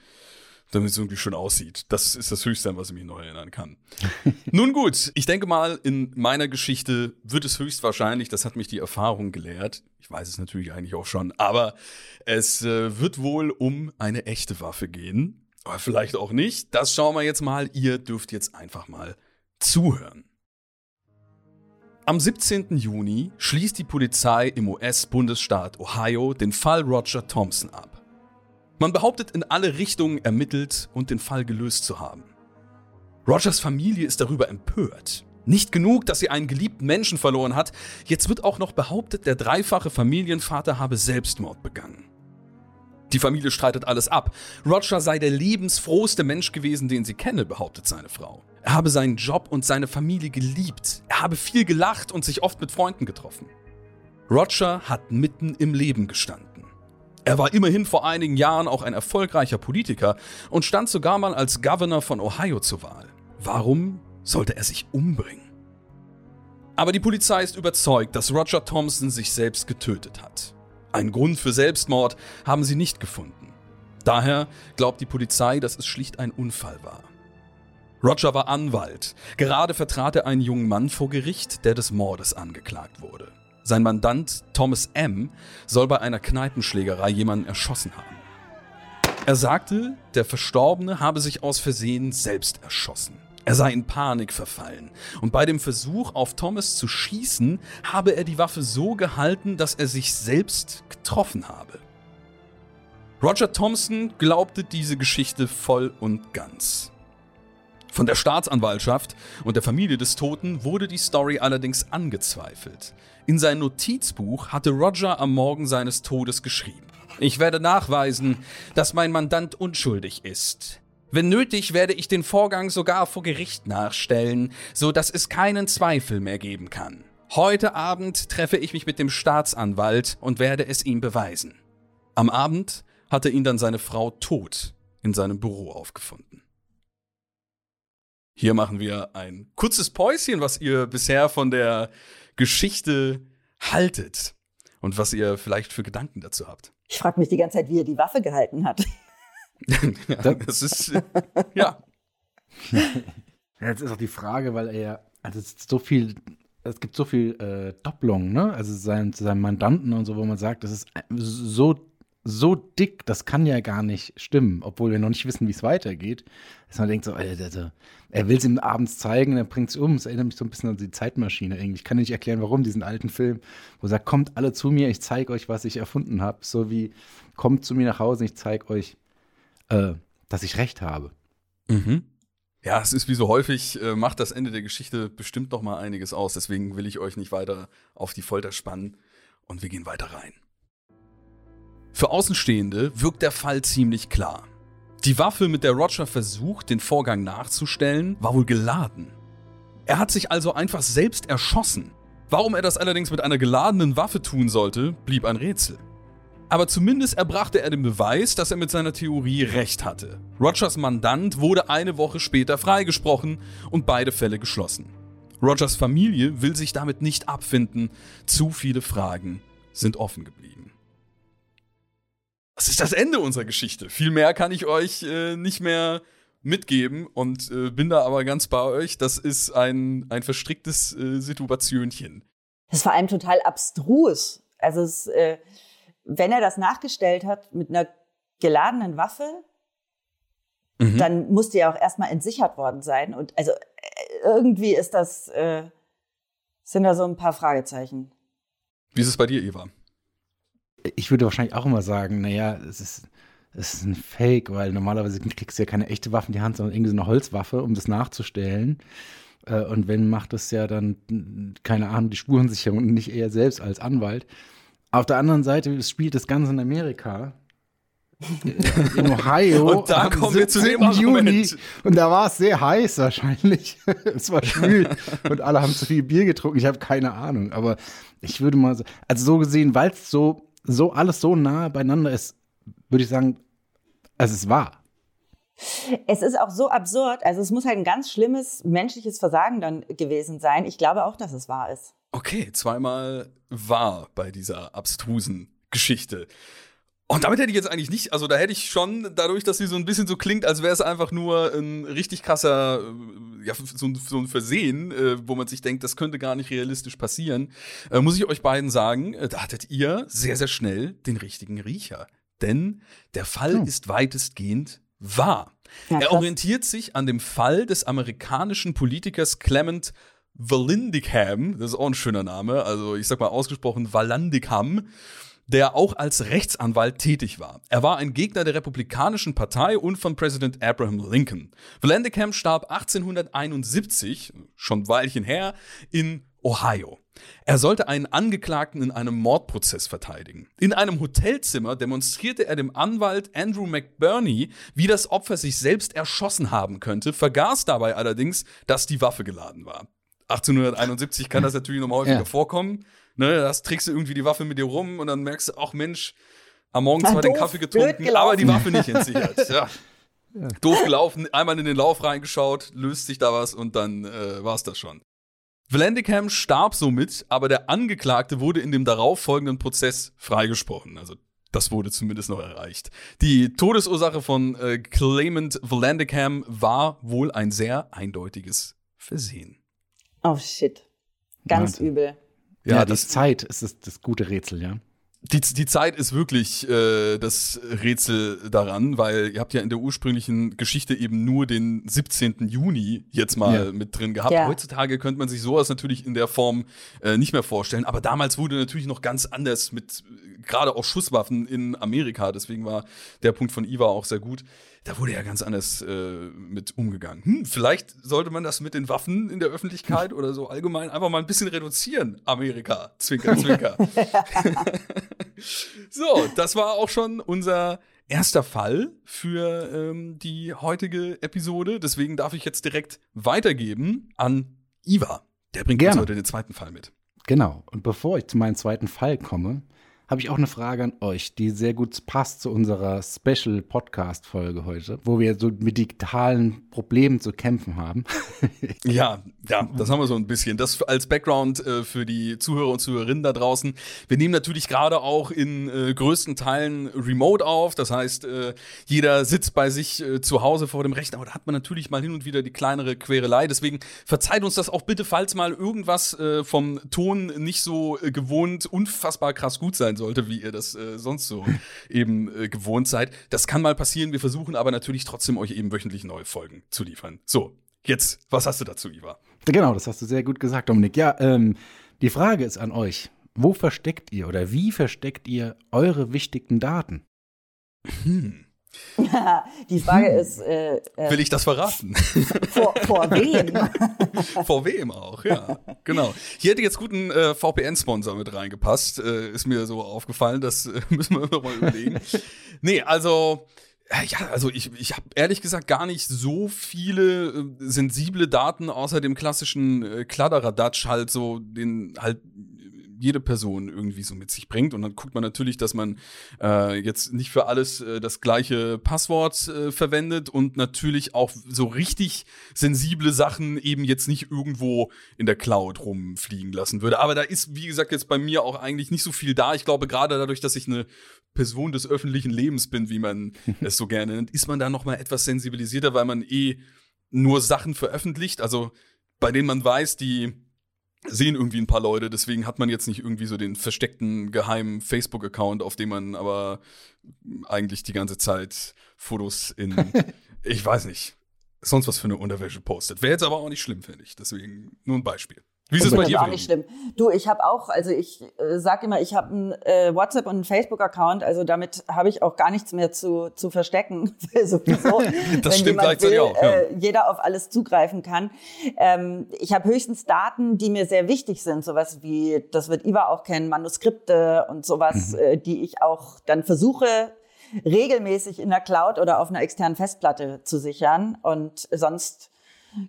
S1: damit es irgendwie schön aussieht. Das ist das Höchste, an was ich mich noch erinnern kann. <laughs> Nun gut, ich denke mal, in meiner Geschichte wird es höchstwahrscheinlich, das hat mich die Erfahrung gelehrt, ich weiß es natürlich eigentlich auch schon, aber es äh, wird wohl um eine echte Waffe gehen. Aber vielleicht auch nicht. Das schauen wir jetzt mal. Ihr dürft jetzt einfach mal zuhören. Am 17. Juni schließt die Polizei im US-Bundesstaat Ohio den Fall Roger Thompson ab. Man behauptet in alle Richtungen ermittelt und den Fall gelöst zu haben. Rogers Familie ist darüber empört. Nicht genug, dass sie einen geliebten Menschen verloren hat, jetzt wird auch noch behauptet, der dreifache Familienvater habe Selbstmord begangen. Die Familie streitet alles ab. Roger sei der lebensfrohste Mensch gewesen, den sie kenne, behauptet seine Frau. Er habe seinen Job und seine Familie geliebt. Er habe viel gelacht und sich oft mit Freunden getroffen. Roger hat mitten im Leben gestanden. Er war immerhin vor einigen Jahren auch ein erfolgreicher Politiker und stand sogar mal als Governor von Ohio zur Wahl. Warum sollte er sich umbringen? Aber die Polizei ist überzeugt, dass Roger Thompson sich selbst getötet hat. Einen Grund für Selbstmord haben sie nicht gefunden. Daher glaubt die Polizei, dass es schlicht ein Unfall war. Roger war Anwalt. Gerade vertrat er einen jungen Mann vor Gericht, der des Mordes angeklagt wurde. Sein Mandant Thomas M. soll bei einer Kneipenschlägerei jemanden erschossen haben. Er sagte, der Verstorbene habe sich aus Versehen selbst erschossen. Er sei in Panik verfallen und bei dem Versuch, auf Thomas zu schießen, habe er die Waffe so gehalten, dass er sich selbst getroffen habe. Roger Thompson glaubte diese Geschichte voll und ganz. Von der Staatsanwaltschaft und der Familie des Toten wurde die Story allerdings angezweifelt. In sein Notizbuch hatte Roger am Morgen seines Todes geschrieben. Ich werde nachweisen, dass mein Mandant unschuldig ist. Wenn nötig, werde ich den Vorgang sogar vor Gericht nachstellen, so dass es keinen Zweifel mehr geben kann. Heute Abend treffe ich mich mit dem Staatsanwalt und werde es ihm beweisen. Am Abend hatte ihn dann seine Frau tot in seinem Büro aufgefunden. Hier machen wir ein kurzes Päuschen, was ihr bisher von der Geschichte haltet und was ihr vielleicht für Gedanken dazu habt.
S2: Ich frage mich die ganze Zeit, wie er die Waffe gehalten hat. <laughs>
S1: ja, das ist, ja. <laughs>
S3: ja. Jetzt ist auch die Frage, weil er, also es ist so viel, es gibt so viel äh, Doppelungen, ne? Also sein, zu seinem Mandanten und so, wo man sagt, das ist so so dick, das kann ja gar nicht stimmen, obwohl wir noch nicht wissen, wie es weitergeht. Dass man denkt so, also, er will es ihm abends zeigen, er bringt es um. Es erinnert mich so ein bisschen an die Zeitmaschine irgendwie. Ich kann nicht erklären, warum diesen alten Film, wo er sagt, kommt alle zu mir, ich zeige euch, was ich erfunden habe. So wie, kommt zu mir nach Hause, ich zeige euch, äh, dass ich recht habe.
S1: Mhm. Ja, es ist wie so häufig, äh, macht das Ende der Geschichte bestimmt noch mal einiges aus. Deswegen will ich euch nicht weiter auf die Folter spannen und wir gehen weiter rein. Für Außenstehende wirkt der Fall ziemlich klar. Die Waffe, mit der Roger versucht, den Vorgang nachzustellen, war wohl geladen. Er hat sich also einfach selbst erschossen. Warum er das allerdings mit einer geladenen Waffe tun sollte, blieb ein Rätsel. aber zumindest erbrachte er den Beweis, dass er mit seiner Theorie recht hatte. Rogers Mandant wurde eine Woche später freigesprochen und beide Fälle geschlossen. Rogers Familie will sich damit nicht abfinden. Zu viele Fragen sind offen geblieben. Das ist das Ende unserer Geschichte. Viel mehr kann ich euch äh, nicht mehr mitgeben und äh, bin da aber ganz bei euch. Das ist ein, ein verstricktes äh, Situationchen.
S2: Das vor allem total abstrus. Also, es, äh, wenn er das nachgestellt hat mit einer geladenen Waffe, mhm. dann musste ja auch erstmal entsichert worden sein. Und also äh, irgendwie ist das, äh, sind da so ein paar Fragezeichen.
S1: Wie ist es bei dir, Eva?
S3: Ich würde wahrscheinlich auch immer sagen, naja, es ist, es ist ein Fake, weil normalerweise kriegst du ja keine echte Waffe in die Hand, sondern irgendwie so eine Holzwaffe, um das nachzustellen. Äh, und wenn, macht es ja dann, keine Ahnung, die Spurensicherung und nicht er selbst als Anwalt. Auf der anderen Seite spielt das Ganze in Amerika. In <laughs> Ohio.
S1: und da kommen wir zu dem Juni.
S3: Und da war es sehr heiß wahrscheinlich. <laughs> es war schwül. und alle haben zu viel Bier getrunken. Ich habe keine Ahnung. Aber ich würde mal so, also so gesehen, weil es so, so alles so nah beieinander ist, würde ich sagen, es ist wahr.
S2: Es ist auch so absurd. Also es muss halt ein ganz schlimmes menschliches Versagen dann gewesen sein. Ich glaube auch, dass es wahr ist.
S1: Okay, zweimal wahr bei dieser abstrusen Geschichte. Und damit hätte ich jetzt eigentlich nicht, also da hätte ich schon, dadurch, dass sie so ein bisschen so klingt, als wäre es einfach nur ein richtig krasser, äh, ja, so, so ein Versehen, äh, wo man sich denkt, das könnte gar nicht realistisch passieren, äh, muss ich euch beiden sagen, äh, da hattet ihr sehr, sehr schnell den richtigen Riecher. Denn der Fall hm. ist weitestgehend wahr. Ja, er orientiert sich an dem Fall des amerikanischen Politikers Clement Vallandigham, das ist auch ein schöner Name, also ich sag mal ausgesprochen Vallandigham, der auch als Rechtsanwalt tätig war. Er war ein Gegner der Republikanischen Partei und von Präsident Abraham Lincoln. Vallandigham starb 1871, schon ein Weilchen her, in Ohio. Er sollte einen Angeklagten in einem Mordprozess verteidigen. In einem Hotelzimmer demonstrierte er dem Anwalt Andrew McBurney, wie das Opfer sich selbst erschossen haben könnte, vergaß dabei allerdings, dass die Waffe geladen war. 1871 kann das natürlich noch mal häufiger ja. vorkommen. Ne, das trägst du irgendwie die Waffe mit dir rum und dann merkst du, ach Mensch, am Morgen zwar den Kaffee getrunken, aber die Waffe nicht entsichert. <laughs> ja. ja. Doof gelaufen, einmal in den Lauf reingeschaut, löst sich da was und dann äh, war's das schon. Vallandigham starb somit, aber der Angeklagte wurde in dem darauffolgenden Prozess freigesprochen. Also das wurde zumindest noch erreicht. Die Todesursache von äh, Clement Vallandigham war wohl ein sehr eindeutiges Versehen.
S2: Oh shit. Ganz Wahnsinn. übel.
S3: Ja, ja die Zeit ist das, das gute Rätsel, ja
S1: die, die Zeit ist wirklich äh, das Rätsel daran, weil ihr habt ja in der ursprünglichen Geschichte eben nur den 17. Juni jetzt mal ja. mit drin gehabt. Ja. Heutzutage könnte man sich sowas natürlich in der Form äh, nicht mehr vorstellen, aber damals wurde natürlich noch ganz anders mit gerade auch Schusswaffen in Amerika. Deswegen war der Punkt von Iva auch sehr gut da wurde ja ganz anders äh, mit umgegangen. Hm, vielleicht sollte man das mit den Waffen in der Öffentlichkeit oder so allgemein einfach mal ein bisschen reduzieren. Amerika, Zwinker, Zwinker. <laughs> so, das war auch schon unser erster Fall für ähm, die heutige Episode. Deswegen darf ich jetzt direkt weitergeben an Iva. Der bringt Gerne. uns heute den zweiten Fall mit.
S3: Genau. Und bevor ich zu meinem zweiten Fall komme, habe ich auch eine Frage an euch, die sehr gut passt zu unserer Special Podcast Folge heute, wo wir so mit digitalen Problemen zu kämpfen haben. <laughs>
S1: ja, ja, das haben wir so ein bisschen. Das als Background äh, für die Zuhörer und Zuhörerinnen da draußen. Wir nehmen natürlich gerade auch in äh, größten Teilen remote auf. Das heißt, äh, jeder sitzt bei sich äh, zu Hause vor dem Rechner, aber da hat man natürlich mal hin und wieder die kleinere Querelei. Deswegen verzeiht uns das auch bitte, falls mal irgendwas äh, vom Ton nicht so äh, gewohnt unfassbar krass gut sein sein sollte, wie ihr das äh, sonst so <laughs> eben äh, gewohnt seid. Das kann mal passieren. Wir versuchen aber natürlich trotzdem euch eben wöchentlich neue Folgen zu liefern. So, jetzt, was hast du dazu, Iva?
S3: Genau, das hast du sehr gut gesagt, Dominik. Ja, ähm, die Frage ist an euch. Wo versteckt ihr oder wie versteckt ihr eure wichtigen Daten?
S2: Hm. <laughs> Die Frage hm. ist. Äh,
S1: äh, Will ich das verraten? <laughs>
S2: Vor, vor wem? <laughs>
S1: vor wem auch, ja. Genau. Hier hätte jetzt gut ein äh, VPN-Sponsor mit reingepasst. Äh, ist mir so aufgefallen. Das äh, müssen wir nochmal überlegen. Nee, also. Ja, also ich, ich habe ehrlich gesagt gar nicht so viele sensible Daten außer dem klassischen äh, Kladderadatsch, halt so den halt jede Person irgendwie so mit sich bringt. Und dann guckt man natürlich, dass man äh, jetzt nicht für alles äh, das gleiche Passwort äh, verwendet und natürlich auch so richtig sensible Sachen eben jetzt nicht irgendwo in der Cloud rumfliegen lassen würde. Aber da ist, wie gesagt, jetzt bei mir auch eigentlich nicht so viel da. Ich glaube, gerade dadurch, dass ich eine Person des öffentlichen Lebens bin, wie man <laughs> es so gerne nennt, ist man da noch mal etwas sensibilisierter, weil man eh nur Sachen veröffentlicht, also bei denen man weiß, die sehen irgendwie ein paar Leute, deswegen hat man jetzt nicht irgendwie so den versteckten geheimen Facebook-Account, auf dem man aber eigentlich die ganze Zeit Fotos in, <laughs> ich weiß nicht, sonst was für eine Unterwäsche postet. Wäre jetzt aber auch nicht schlimm, finde ich. Deswegen nur ein Beispiel.
S2: Wie ist es bei dir? Das ist auch nicht schlimm. Du, ich habe auch, also ich äh, sag immer, ich habe einen äh, WhatsApp und einen Facebook-Account, also damit habe ich auch gar nichts mehr zu, zu verstecken. <laughs> Sowieso, <laughs>
S1: das stimmt gleichzeitig auch. Ja.
S2: Äh, jeder auf alles zugreifen kann. Ähm, ich habe höchstens Daten, die mir sehr wichtig sind, sowas wie, das wird Iva auch kennen, Manuskripte und sowas, mhm. äh, die ich auch dann versuche regelmäßig in der Cloud oder auf einer externen Festplatte zu sichern und sonst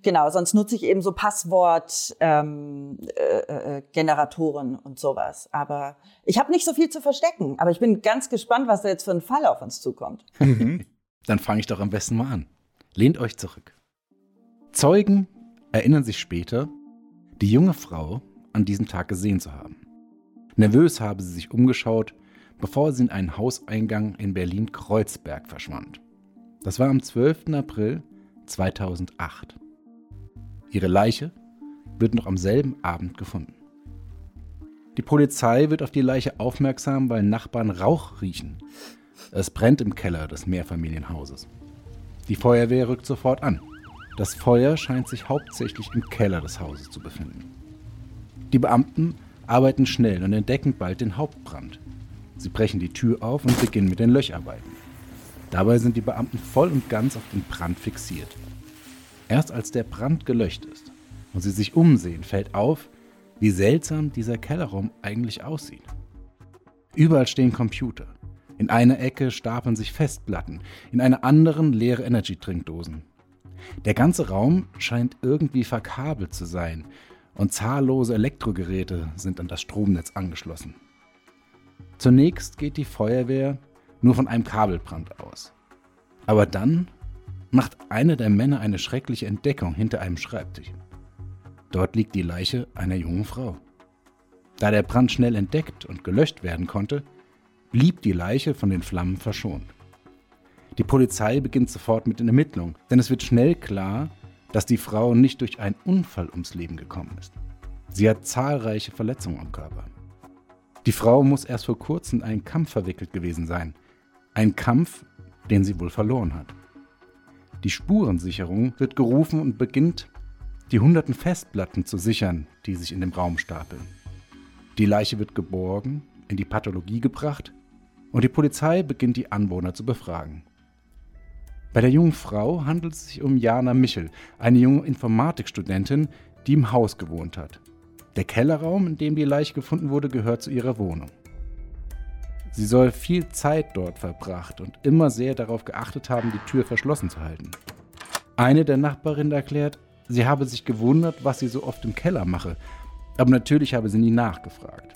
S2: Genau, sonst nutze ich eben so Passwortgeneratoren ähm, äh, äh, und sowas. Aber ich habe nicht so viel zu verstecken. Aber ich bin ganz gespannt, was da jetzt für ein Fall auf uns zukommt. <laughs>
S3: Dann fange ich doch am besten mal an. Lehnt euch zurück. Zeugen erinnern sich später, die junge Frau an diesem Tag gesehen zu haben. Nervös habe sie sich umgeschaut, bevor sie in einen Hauseingang in Berlin-Kreuzberg verschwand. Das war am 12. April 2008. Ihre Leiche wird noch am selben Abend gefunden. Die Polizei wird auf die Leiche aufmerksam, weil Nachbarn Rauch riechen. Es brennt im Keller des Mehrfamilienhauses. Die Feuerwehr rückt sofort an. Das Feuer scheint sich hauptsächlich im Keller des Hauses zu befinden. Die Beamten arbeiten schnell und entdecken bald den Hauptbrand. Sie brechen die Tür auf und beginnen mit den Löcharbeiten. Dabei sind die Beamten voll und ganz auf den Brand fixiert. Erst als der Brand gelöscht ist und sie sich umsehen, fällt auf, wie seltsam dieser Kellerraum eigentlich aussieht. Überall stehen Computer. In einer Ecke stapeln sich Festplatten, in einer anderen leere Energy-Trinkdosen. Der ganze Raum scheint irgendwie verkabelt zu sein und zahllose Elektrogeräte sind an das Stromnetz angeschlossen. Zunächst geht die Feuerwehr nur von einem Kabelbrand aus. Aber dann macht einer der Männer eine schreckliche Entdeckung hinter einem Schreibtisch. Dort liegt die Leiche einer jungen Frau. Da der Brand schnell entdeckt und gelöscht werden konnte, blieb die Leiche von den Flammen verschont. Die Polizei beginnt sofort mit den Ermittlungen, denn es wird schnell klar, dass die Frau nicht durch einen Unfall ums Leben gekommen ist. Sie hat zahlreiche Verletzungen am Körper. Die Frau muss erst vor kurzem in einen Kampf verwickelt gewesen sein. Ein Kampf, den sie wohl verloren hat. Die Spurensicherung wird gerufen und beginnt, die hunderten Festplatten zu sichern, die sich in dem Raum stapeln. Die Leiche wird geborgen, in die Pathologie gebracht und die Polizei beginnt die Anwohner zu befragen. Bei der jungen Frau handelt es sich um Jana Michel, eine junge Informatikstudentin, die im Haus gewohnt hat. Der Kellerraum, in dem die Leiche gefunden wurde, gehört zu ihrer Wohnung. Sie soll viel Zeit dort verbracht und immer sehr darauf geachtet haben, die Tür verschlossen zu halten. Eine der Nachbarinnen erklärt, sie habe sich gewundert, was sie so oft im Keller mache, aber natürlich habe sie nie nachgefragt.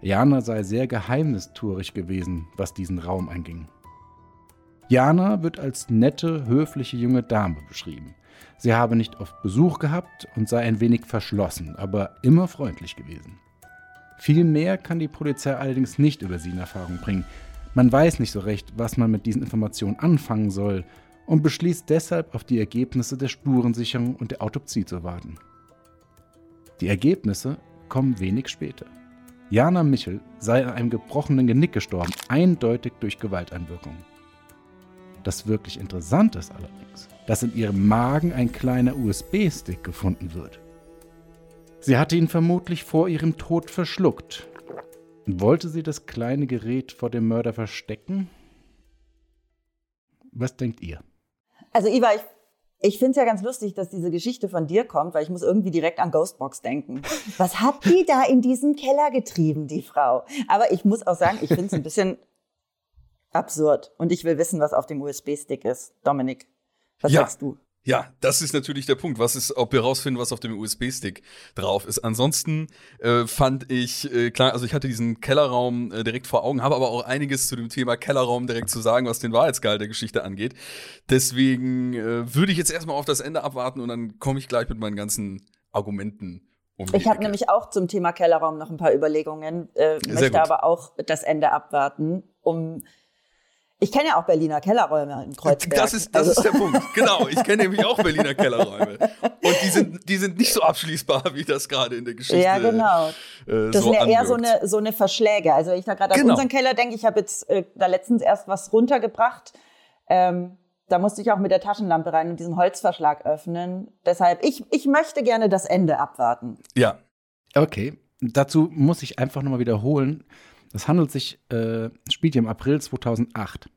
S3: Jana sei sehr geheimnistuerig gewesen, was diesen Raum anging. Jana wird als nette, höfliche junge Dame beschrieben. Sie habe nicht oft Besuch gehabt und sei ein wenig verschlossen, aber immer freundlich gewesen. Viel mehr kann die Polizei allerdings nicht über sie in Erfahrung bringen. Man weiß nicht so recht, was man mit diesen Informationen anfangen soll und beschließt deshalb auf die Ergebnisse der Spurensicherung und der Autopsie zu warten. Die Ergebnisse kommen wenig später. Jana Michel sei an einem gebrochenen Genick gestorben, eindeutig durch Gewalteinwirkung. Das wirklich Interessante ist allerdings, dass in ihrem Magen ein kleiner USB-Stick gefunden wird. Sie hatte ihn vermutlich vor ihrem Tod verschluckt. Wollte sie das kleine Gerät vor dem Mörder verstecken? Was denkt ihr?
S2: Also Iva, ich, ich finde es ja ganz lustig, dass diese Geschichte von dir kommt, weil ich muss irgendwie direkt an Ghostbox denken. <laughs> Was hat die da in diesem Keller getrieben, die Frau? Aber ich muss auch sagen, ich finde es ein bisschen absurd. Und ich will wissen, was auf dem USB-Stick ist. Dominik, was
S1: ja.
S2: sagst du?
S1: Ja, das ist natürlich der Punkt. Was ist, ob wir rausfinden, was auf dem USB-Stick drauf ist. Ansonsten äh, fand ich, äh, klar, also ich hatte diesen Kellerraum äh, direkt vor Augen, habe aber auch einiges zu dem Thema Kellerraum direkt zu sagen, was den Wahrheitsgehalt der Geschichte angeht. Deswegen äh, würde ich jetzt erstmal auf das Ende abwarten und dann komme ich gleich mit meinen ganzen Argumenten
S2: um ich habe nämlich auch zum Thema Kellerraum noch ein paar Überlegungen, äh, möchte aber auch das Ende abwarten, um ich kenne ja auch Berliner Kellerräume in Kreuzberg.
S1: Das ist, das also. ist der Punkt. Genau, ich kenne nämlich auch Berliner Kellerräume. Und die sind, die sind nicht so abschließbar, wie das gerade in der Geschichte
S2: Ja, genau. Äh, das so sind ja eher so eine, so eine Verschläge. Also wenn ich da gerade genau. an unseren Keller denke, ich habe jetzt äh, da letztens erst was runtergebracht. Ähm, da musste ich auch mit der Taschenlampe rein und diesen Holzverschlag öffnen. Deshalb, ich, ich möchte gerne das Ende abwarten.
S1: Ja.
S3: Okay. Dazu muss ich einfach nochmal wiederholen. Das handelt sich, äh, spielt hier im April 2008.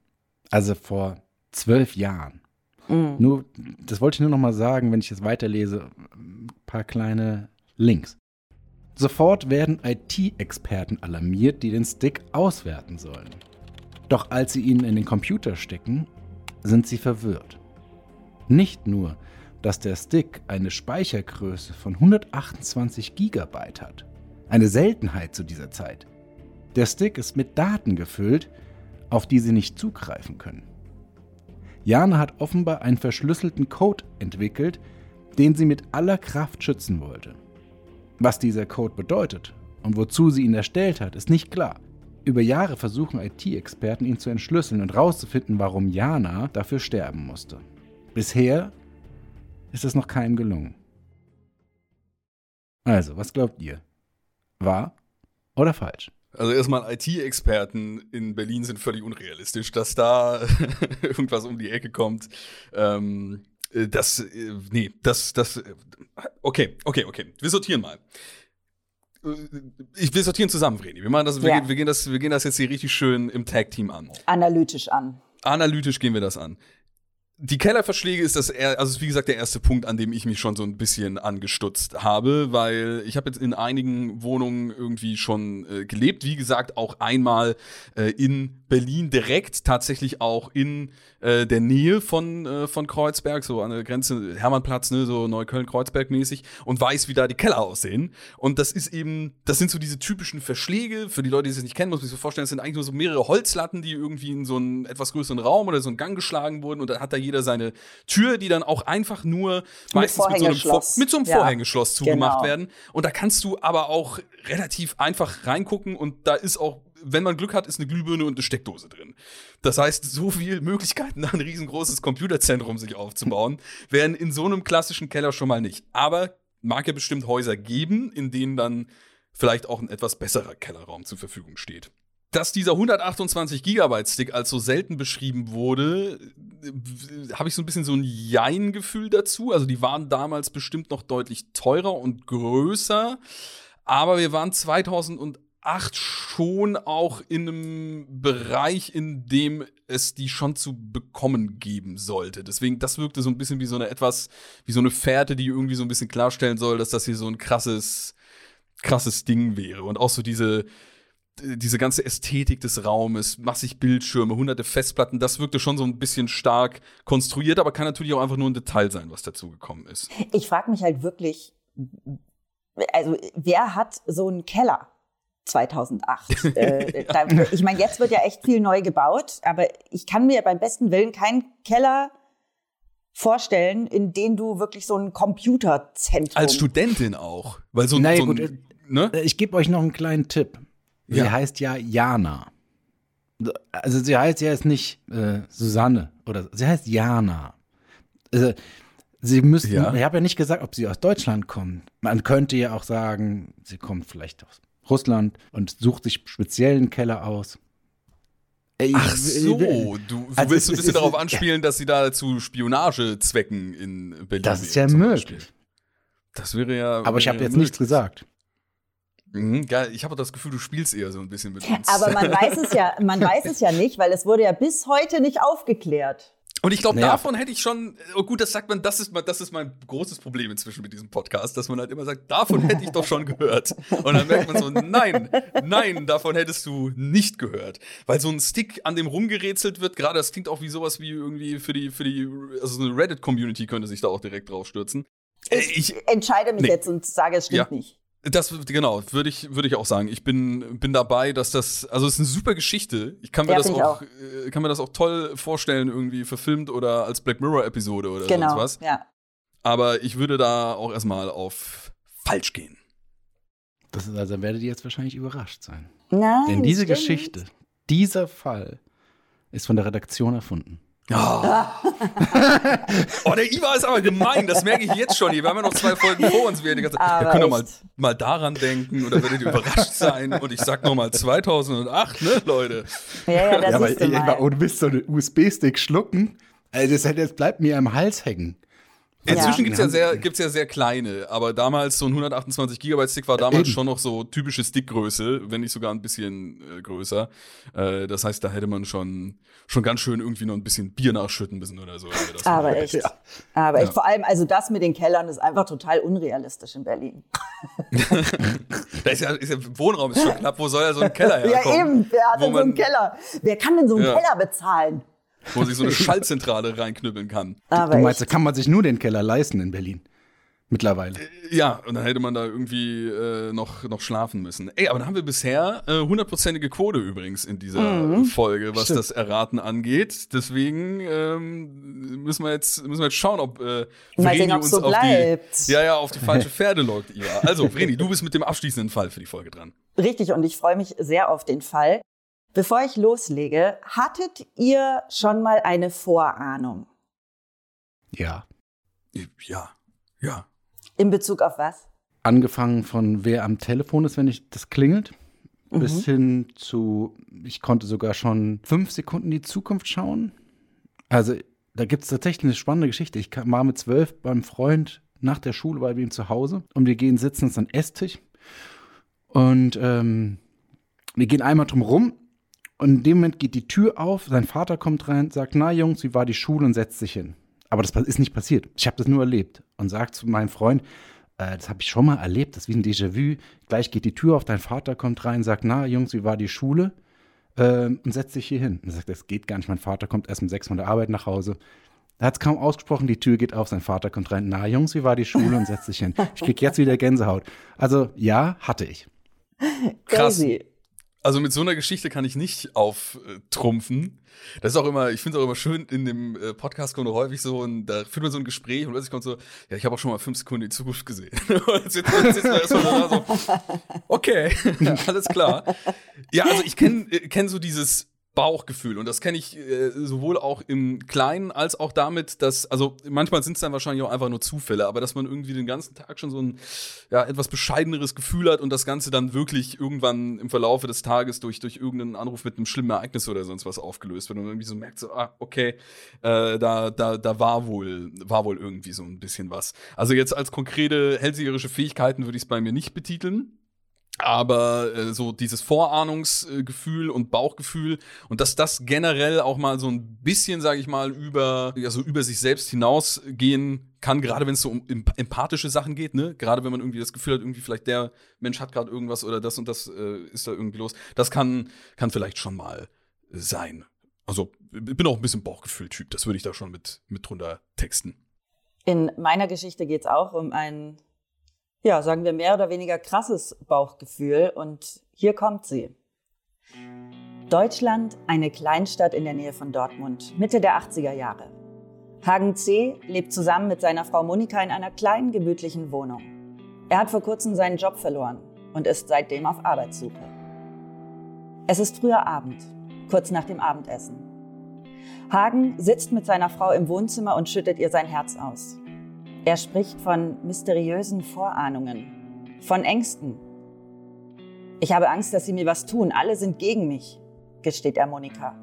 S3: Also vor zwölf Jahren. Mhm. Nur, das wollte ich nur noch mal sagen, wenn ich jetzt weiterlese, ein paar kleine Links. Sofort werden IT-Experten alarmiert, die den Stick auswerten sollen. Doch als sie ihn in den Computer stecken, sind sie verwirrt. Nicht nur, dass der Stick eine Speichergröße von 128 GB hat, eine Seltenheit zu dieser Zeit. Der Stick ist mit Daten gefüllt, auf die sie nicht zugreifen können. Jana hat offenbar einen verschlüsselten Code entwickelt, den sie mit aller Kraft schützen wollte. Was dieser Code bedeutet und wozu sie ihn erstellt hat, ist nicht klar. Über Jahre versuchen IT-Experten ihn zu entschlüsseln und herauszufinden, warum Jana dafür sterben musste. Bisher ist es noch keinem gelungen. Also, was glaubt ihr? Wahr oder falsch?
S1: Also erstmal IT-Experten in Berlin sind völlig unrealistisch, dass da <laughs> irgendwas um die Ecke kommt. Ähm, äh, das, äh, nee, das, das, äh, okay, okay, okay. Wir sortieren mal. Ich will sortieren zusammen, Vreni. Wir machen das, ja. wir, wir, gehen das, wir gehen das jetzt hier richtig schön im Tag-Team an.
S2: Analytisch an.
S1: Analytisch gehen wir das an die Kellerverschläge ist das, er, also ist wie gesagt der erste Punkt, an dem ich mich schon so ein bisschen angestutzt habe, weil ich habe jetzt in einigen Wohnungen irgendwie schon äh, gelebt. Wie gesagt, auch einmal äh, in Berlin direkt, tatsächlich auch in äh, der Nähe von, äh, von Kreuzberg, so an der Grenze Hermannplatz, ne, so Neukölln-Kreuzberg mäßig und weiß, wie da die Keller aussehen. Und das ist eben, das sind so diese typischen Verschläge. Für die Leute, die es nicht kennen, muss man sich so vorstellen, es sind eigentlich nur so mehrere Holzlatten, die irgendwie in so einen etwas größeren Raum oder so einen Gang geschlagen wurden und dann hat da jeder seine Tür, die dann auch einfach nur meistens mit so einem, Vor mit so einem ja. Vorhängeschloss zugemacht genau. werden. Und da kannst du aber auch relativ einfach reingucken und da ist auch wenn man Glück hat, ist eine Glühbirne und eine Steckdose drin. Das heißt, so viele Möglichkeiten, <laughs> ein riesengroßes Computerzentrum sich aufzubauen, <laughs> wären in so einem klassischen Keller schon mal nicht. Aber mag ja bestimmt Häuser geben, in denen dann vielleicht auch ein etwas besserer Kellerraum zur Verfügung steht dass dieser 128 Gigabyte Stick als so selten beschrieben wurde, habe ich so ein bisschen so ein Jein-Gefühl dazu. Also die waren damals bestimmt noch deutlich teurer und größer, aber wir waren 2008 schon auch in einem Bereich, in dem es die schon zu bekommen geben sollte. Deswegen, das wirkte so ein bisschen wie so eine etwas, wie so eine Fährte, die irgendwie so ein bisschen klarstellen soll, dass das hier so ein krasses, krasses Ding wäre. Und auch so diese, diese ganze Ästhetik des Raumes, massig Bildschirme, hunderte Festplatten, das wirkte schon so ein bisschen stark konstruiert, aber kann natürlich auch einfach nur ein Detail sein, was dazu gekommen ist.
S2: Ich frage mich halt wirklich, also wer hat so einen Keller? 2008. <laughs> äh, da, ich meine, jetzt wird ja echt viel neu gebaut, aber ich kann mir beim besten Willen keinen Keller vorstellen, in dem du wirklich so ein Computerzentrum.
S1: Als Studentin auch. Weil so,
S3: naja, so ein, gut, äh, ne? Ich gebe euch noch einen kleinen Tipp. Sie ja. heißt ja Jana. Also sie heißt ja jetzt nicht äh, Susanne oder sie heißt Jana. Also, sie müssten, ja. ich habe ja nicht gesagt, ob sie aus Deutschland kommt. Man könnte ja auch sagen, sie kommt vielleicht aus Russland und sucht sich speziellen Keller aus.
S1: Ey, Ach so, du, du also willst ein bisschen ist, darauf anspielen, dass sie da zu Spionagezwecken in Berlin
S3: Das ist ja möglich.
S1: Das wäre ja.
S3: Aber ich habe jetzt möglich. nichts gesagt.
S1: Mhm, geil. Ich habe das Gefühl, du spielst eher so ein bisschen mit uns.
S2: Aber man weiß es ja, man weiß es ja <laughs> nicht, weil es wurde ja bis heute nicht aufgeklärt.
S1: Und ich glaube,
S3: Naja.
S1: davon hätte ich schon, oh gut, das sagt man, das ist, mein- das ist mein großes Problem inzwischen mit diesem Podcast, dass man halt immer sagt, davon hätte ich doch schon gehört. Und dann merkt man so, nein, nein, davon hättest du nicht gehört. Weil so ein Stick an dem rumgerätselt wird, gerade das klingt auch wie sowas wie irgendwie für die, für die, also so eine Reddit-Community könnte sich da auch direkt drauf stürzen. Äh,
S2: Ich, entscheide mich
S1: Nee.
S2: jetzt und sage, es stimmt
S1: Ja.
S2: nicht.
S1: Das genau, würde ich würde ich auch sagen. Ich bin bin dabei, dass das also es ist eine super Geschichte. Ich kann mir
S2: Ja,
S1: das
S2: ich
S1: auch, äh, kann mir das auch toll vorstellen irgendwie verfilmt oder als Black Mirror Episode oder sonst
S2: Genau.
S1: was.
S2: Ja.
S1: Aber ich würde da auch erstmal auf falsch gehen.
S3: Das ist, also werdet ihr jetzt wahrscheinlich überrascht sein.
S2: Nein.
S3: Denn diese
S2: stimmt.
S3: Geschichte, dieser Fall, ist von der Redaktion erfunden.
S1: Ah. oh, der Iva ist aber gemein, das merke ich jetzt schon. Wir haben ja noch zwei Folgen vor uns. Wir die ganze,
S2: Aber
S1: ja, könnt ihr mal, mal daran denken oder werdet ihr überrascht sein. Und ich sag nochmal 2008, ne, Leute?
S2: Ja, ja, das
S3: ja, aber
S2: ist du
S3: ey,
S2: mal.
S3: aber du bist so einen USB-Stick schlucken. Also das, hätte- das bleibt mir am Hals hängen.
S1: Inzwischen
S2: Ja.
S1: gibt's ja sehr, gibt's ja sehr kleine, aber damals so ein 128 Gigabyte Stick war damals
S3: Eben.
S1: schon noch so typische Stickgröße, wenn nicht sogar ein bisschen äh, größer. Äh, das heißt, da hätte man schon, schon ganz schön irgendwie noch ein bisschen Bier nachschütten müssen oder so.
S2: Aber echt. <laughs>
S3: Ja.
S2: Aber echt.
S1: Ja.
S2: Vor allem, also das mit den Kellern ist einfach total unrealistisch in Berlin. <laughs>
S1: Da ist ja, ist ja Wohnraum ist schon knapp, wo soll ja so ein Keller <laughs> herkommen?
S2: Ja, eben. Wer hat denn so einen Keller? Wer kann denn so einen
S1: Ja.
S2: Keller bezahlen?
S1: Wo sich so eine <laughs> Schaltzentrale reinknüppeln kann.
S2: Aber
S3: du meinst, da kann man sich nur den Keller leisten in Berlin. Mittlerweile.
S1: Ja, und dann hätte man da irgendwie äh, noch, noch schlafen müssen. Ey, aber da haben wir bisher äh, hundertprozentige Quote übrigens in dieser
S2: Mhm.
S1: Folge, was
S3: Stimmt.
S1: das Erraten angeht. Deswegen ähm, müssen wir jetzt müssen wir jetzt schauen, ob äh, Vreni
S2: sehen, ob's so
S1: auf
S2: bleibt.
S1: die ja ja auf die falsche <laughs> Pferde lockt. Iva. Also Vreni, du bist mit dem abschließenden Fall für die Folge dran.
S2: Richtig, und ich freue mich sehr auf den Fall. Bevor ich loslege, hattet ihr schon mal eine Vorahnung?
S3: Ja.
S1: Ja, ja.
S2: In Bezug auf was?
S3: Angefangen von wer am Telefon ist, wenn ich das klingelt,
S2: Mhm.
S3: bis hin zu, ich konnte sogar schon fünf Sekunden in die Zukunft schauen. Also da gibt es tatsächlich eine spannende Geschichte. Ich kam- war mit zwölf beim Freund nach der Schule bei ihm zu Hause und wir gehen sitzen uns an den Esstisch und ähm, wir gehen einmal drum rum und in dem Moment geht die Tür auf, sein Vater kommt rein, sagt, na Jungs, wie war die Schule und setzt sich hin. Aber das ist nicht passiert. Ich habe das nur erlebt und sagt zu meinem Freund, äh, das habe ich schon mal erlebt, das ist wie ein Déjà-vu. Gleich geht die Tür auf, dein Vater kommt rein, sagt, na Jungs, wie war die Schule? Ähm, und setzt sich hier hin. Und er sagt, das geht gar nicht, mein Vater kommt erst um sechs von der Arbeit nach Hause. Er hat es kaum ausgesprochen, die Tür geht auf, sein Vater kommt rein, na Jungs, wie war die Schule? Und setzt sich hin. Ich krieg jetzt wieder Gänsehaut. Also ja, hatte ich.
S1: Krass.
S2: Crazy.
S1: Also mit so einer Geschichte kann ich nicht auftrumpfen. Das ist auch immer, ich finde es auch immer schön, in dem äh, Podcast kommt häufig so, und da führt man so ein Gespräch und plötzlich kommt so, ja, ich habe auch schon mal fünf Sekunden in die Zukunft gesehen. <laughs> und jetzt, jetzt, jetzt ist man erstmal da so, <laughs> okay, <laughs> alles klar. Ja, also ich kenne äh, kenn so dieses Bauchgefühl und das kenne ich äh, sowohl auch im Kleinen als auch damit, dass, also manchmal sind es dann wahrscheinlich auch einfach nur Zufälle, aber dass man irgendwie den ganzen Tag schon so ein ja, etwas bescheideneres Gefühl hat und das Ganze dann wirklich irgendwann im Verlaufe des Tages durch, durch irgendeinen Anruf mit einem schlimmen Ereignis oder sonst was aufgelöst wird und irgendwie so merkt, so, ah, okay, äh, da, da, da war wohl, war wohl irgendwie so ein bisschen was. Also jetzt als konkrete hellseherische Fähigkeiten würde ich es bei mir nicht betiteln. Aber äh, so dieses Vorahnungsgefühl und Bauchgefühl und dass das generell auch mal so ein bisschen, sage ich mal, über ja über sich selbst hinausgehen kann, gerade wenn es so um em- empathische Sachen geht, ne? Gerade wenn man irgendwie das Gefühl hat, irgendwie vielleicht der Mensch hat gerade irgendwas oder das und das äh, ist da irgendwie los. Das kann kann vielleicht schon mal sein. Also ich bin auch ein bisschen Bauchgefühl-Typ. Das würde ich da schon mit mit drunter texten.
S2: In meiner Geschichte geht es auch um ein, ja, sagen wir mehr oder weniger krasses Bauchgefühl. Und hier kommt sie. Deutschland, eine Kleinstadt in der Nähe von Dortmund, Mitte der 80er Jahre. Hagen C. lebt zusammen mit seiner Frau Monika in einer kleinen, gemütlichen Wohnung. Er hat vor kurzem seinen Job verloren und ist seitdem auf Arbeitssuche. Es ist früher Abend, kurz nach dem Abendessen. Hagen sitzt mit seiner Frau im Wohnzimmer und schüttet ihr sein Herz aus. Er spricht von mysteriösen Vorahnungen, von Ängsten. Ich habe Angst, dass sie mir was tun. Alle sind gegen mich, gesteht er Monika.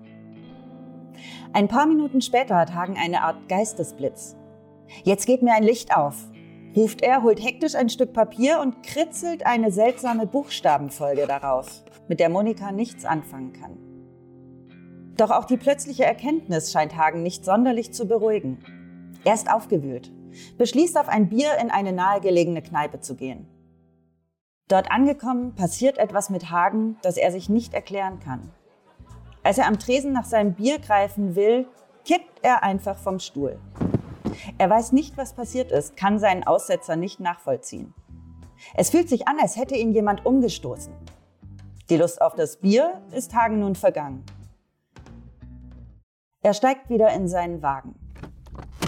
S2: Ein paar Minuten später hat Hagen eine Art Geistesblitz. Jetzt geht mir ein Licht auf, ruft er, holt hektisch ein Stück Papier und kritzelt eine seltsame Buchstabenfolge darauf, mit der Monika nichts anfangen kann. Doch auch die plötzliche Erkenntnis scheint Hagen nicht sonderlich zu beruhigen. Er ist aufgewühlt, beschließt auf ein Bier in eine nahegelegene Kneipe zu gehen. Dort angekommen passiert etwas mit Hagen, das er sich nicht erklären kann. Als er am Tresen nach seinem Bier greifen will, kippt er einfach vom Stuhl. Er weiß nicht, was passiert ist, kann seinen Aussetzer nicht nachvollziehen. Es fühlt sich an, als hätte ihn jemand umgestoßen. Die Lust auf das Bier ist Hagen nun vergangen. Er steigt wieder in seinen Wagen.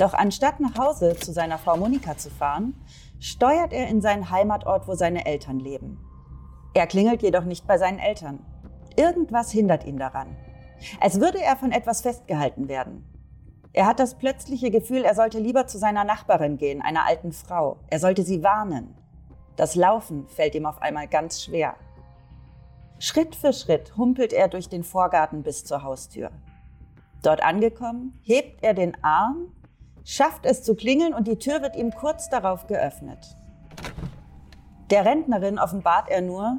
S2: Doch anstatt nach Hause zu seiner Frau Monika zu fahren, steuert er in seinen Heimatort, wo seine Eltern leben. Er klingelt jedoch nicht bei seinen Eltern. Irgendwas hindert ihn daran. Als würde er von etwas festgehalten werden. Er hat das plötzliche Gefühl, er sollte lieber zu seiner Nachbarin gehen, einer alten Frau. Er sollte sie warnen. Das Laufen fällt ihm auf einmal ganz schwer. Schritt für Schritt humpelt er durch den Vorgarten bis zur Haustür. Dort angekommen, hebt er den Arm, schafft es zu klingeln und die Tür wird ihm kurz darauf geöffnet. Der Rentnerin offenbart er nur,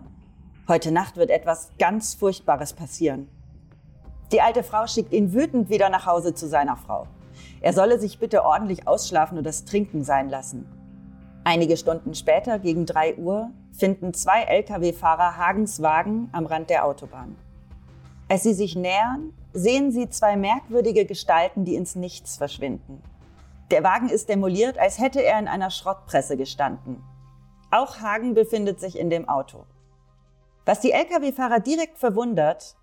S2: heute Nacht wird etwas ganz Furchtbares passieren. Die alte Frau schickt ihn wütend wieder nach Hause zu seiner Frau. Er solle sich bitte ordentlich ausschlafen und das Trinken sein lassen. Einige Stunden später, gegen 3 Uhr, finden zwei Lkw-Fahrer Hagens Wagen am Rand der Autobahn. Als sie sich nähern, sehen sie zwei merkwürdige Gestalten, die ins Nichts verschwinden. Der Wagen ist demoliert, als hätte er in einer Schrottpresse gestanden. Auch Hagen befindet sich in dem Auto. Was die Lkw-Fahrer direkt verwundert,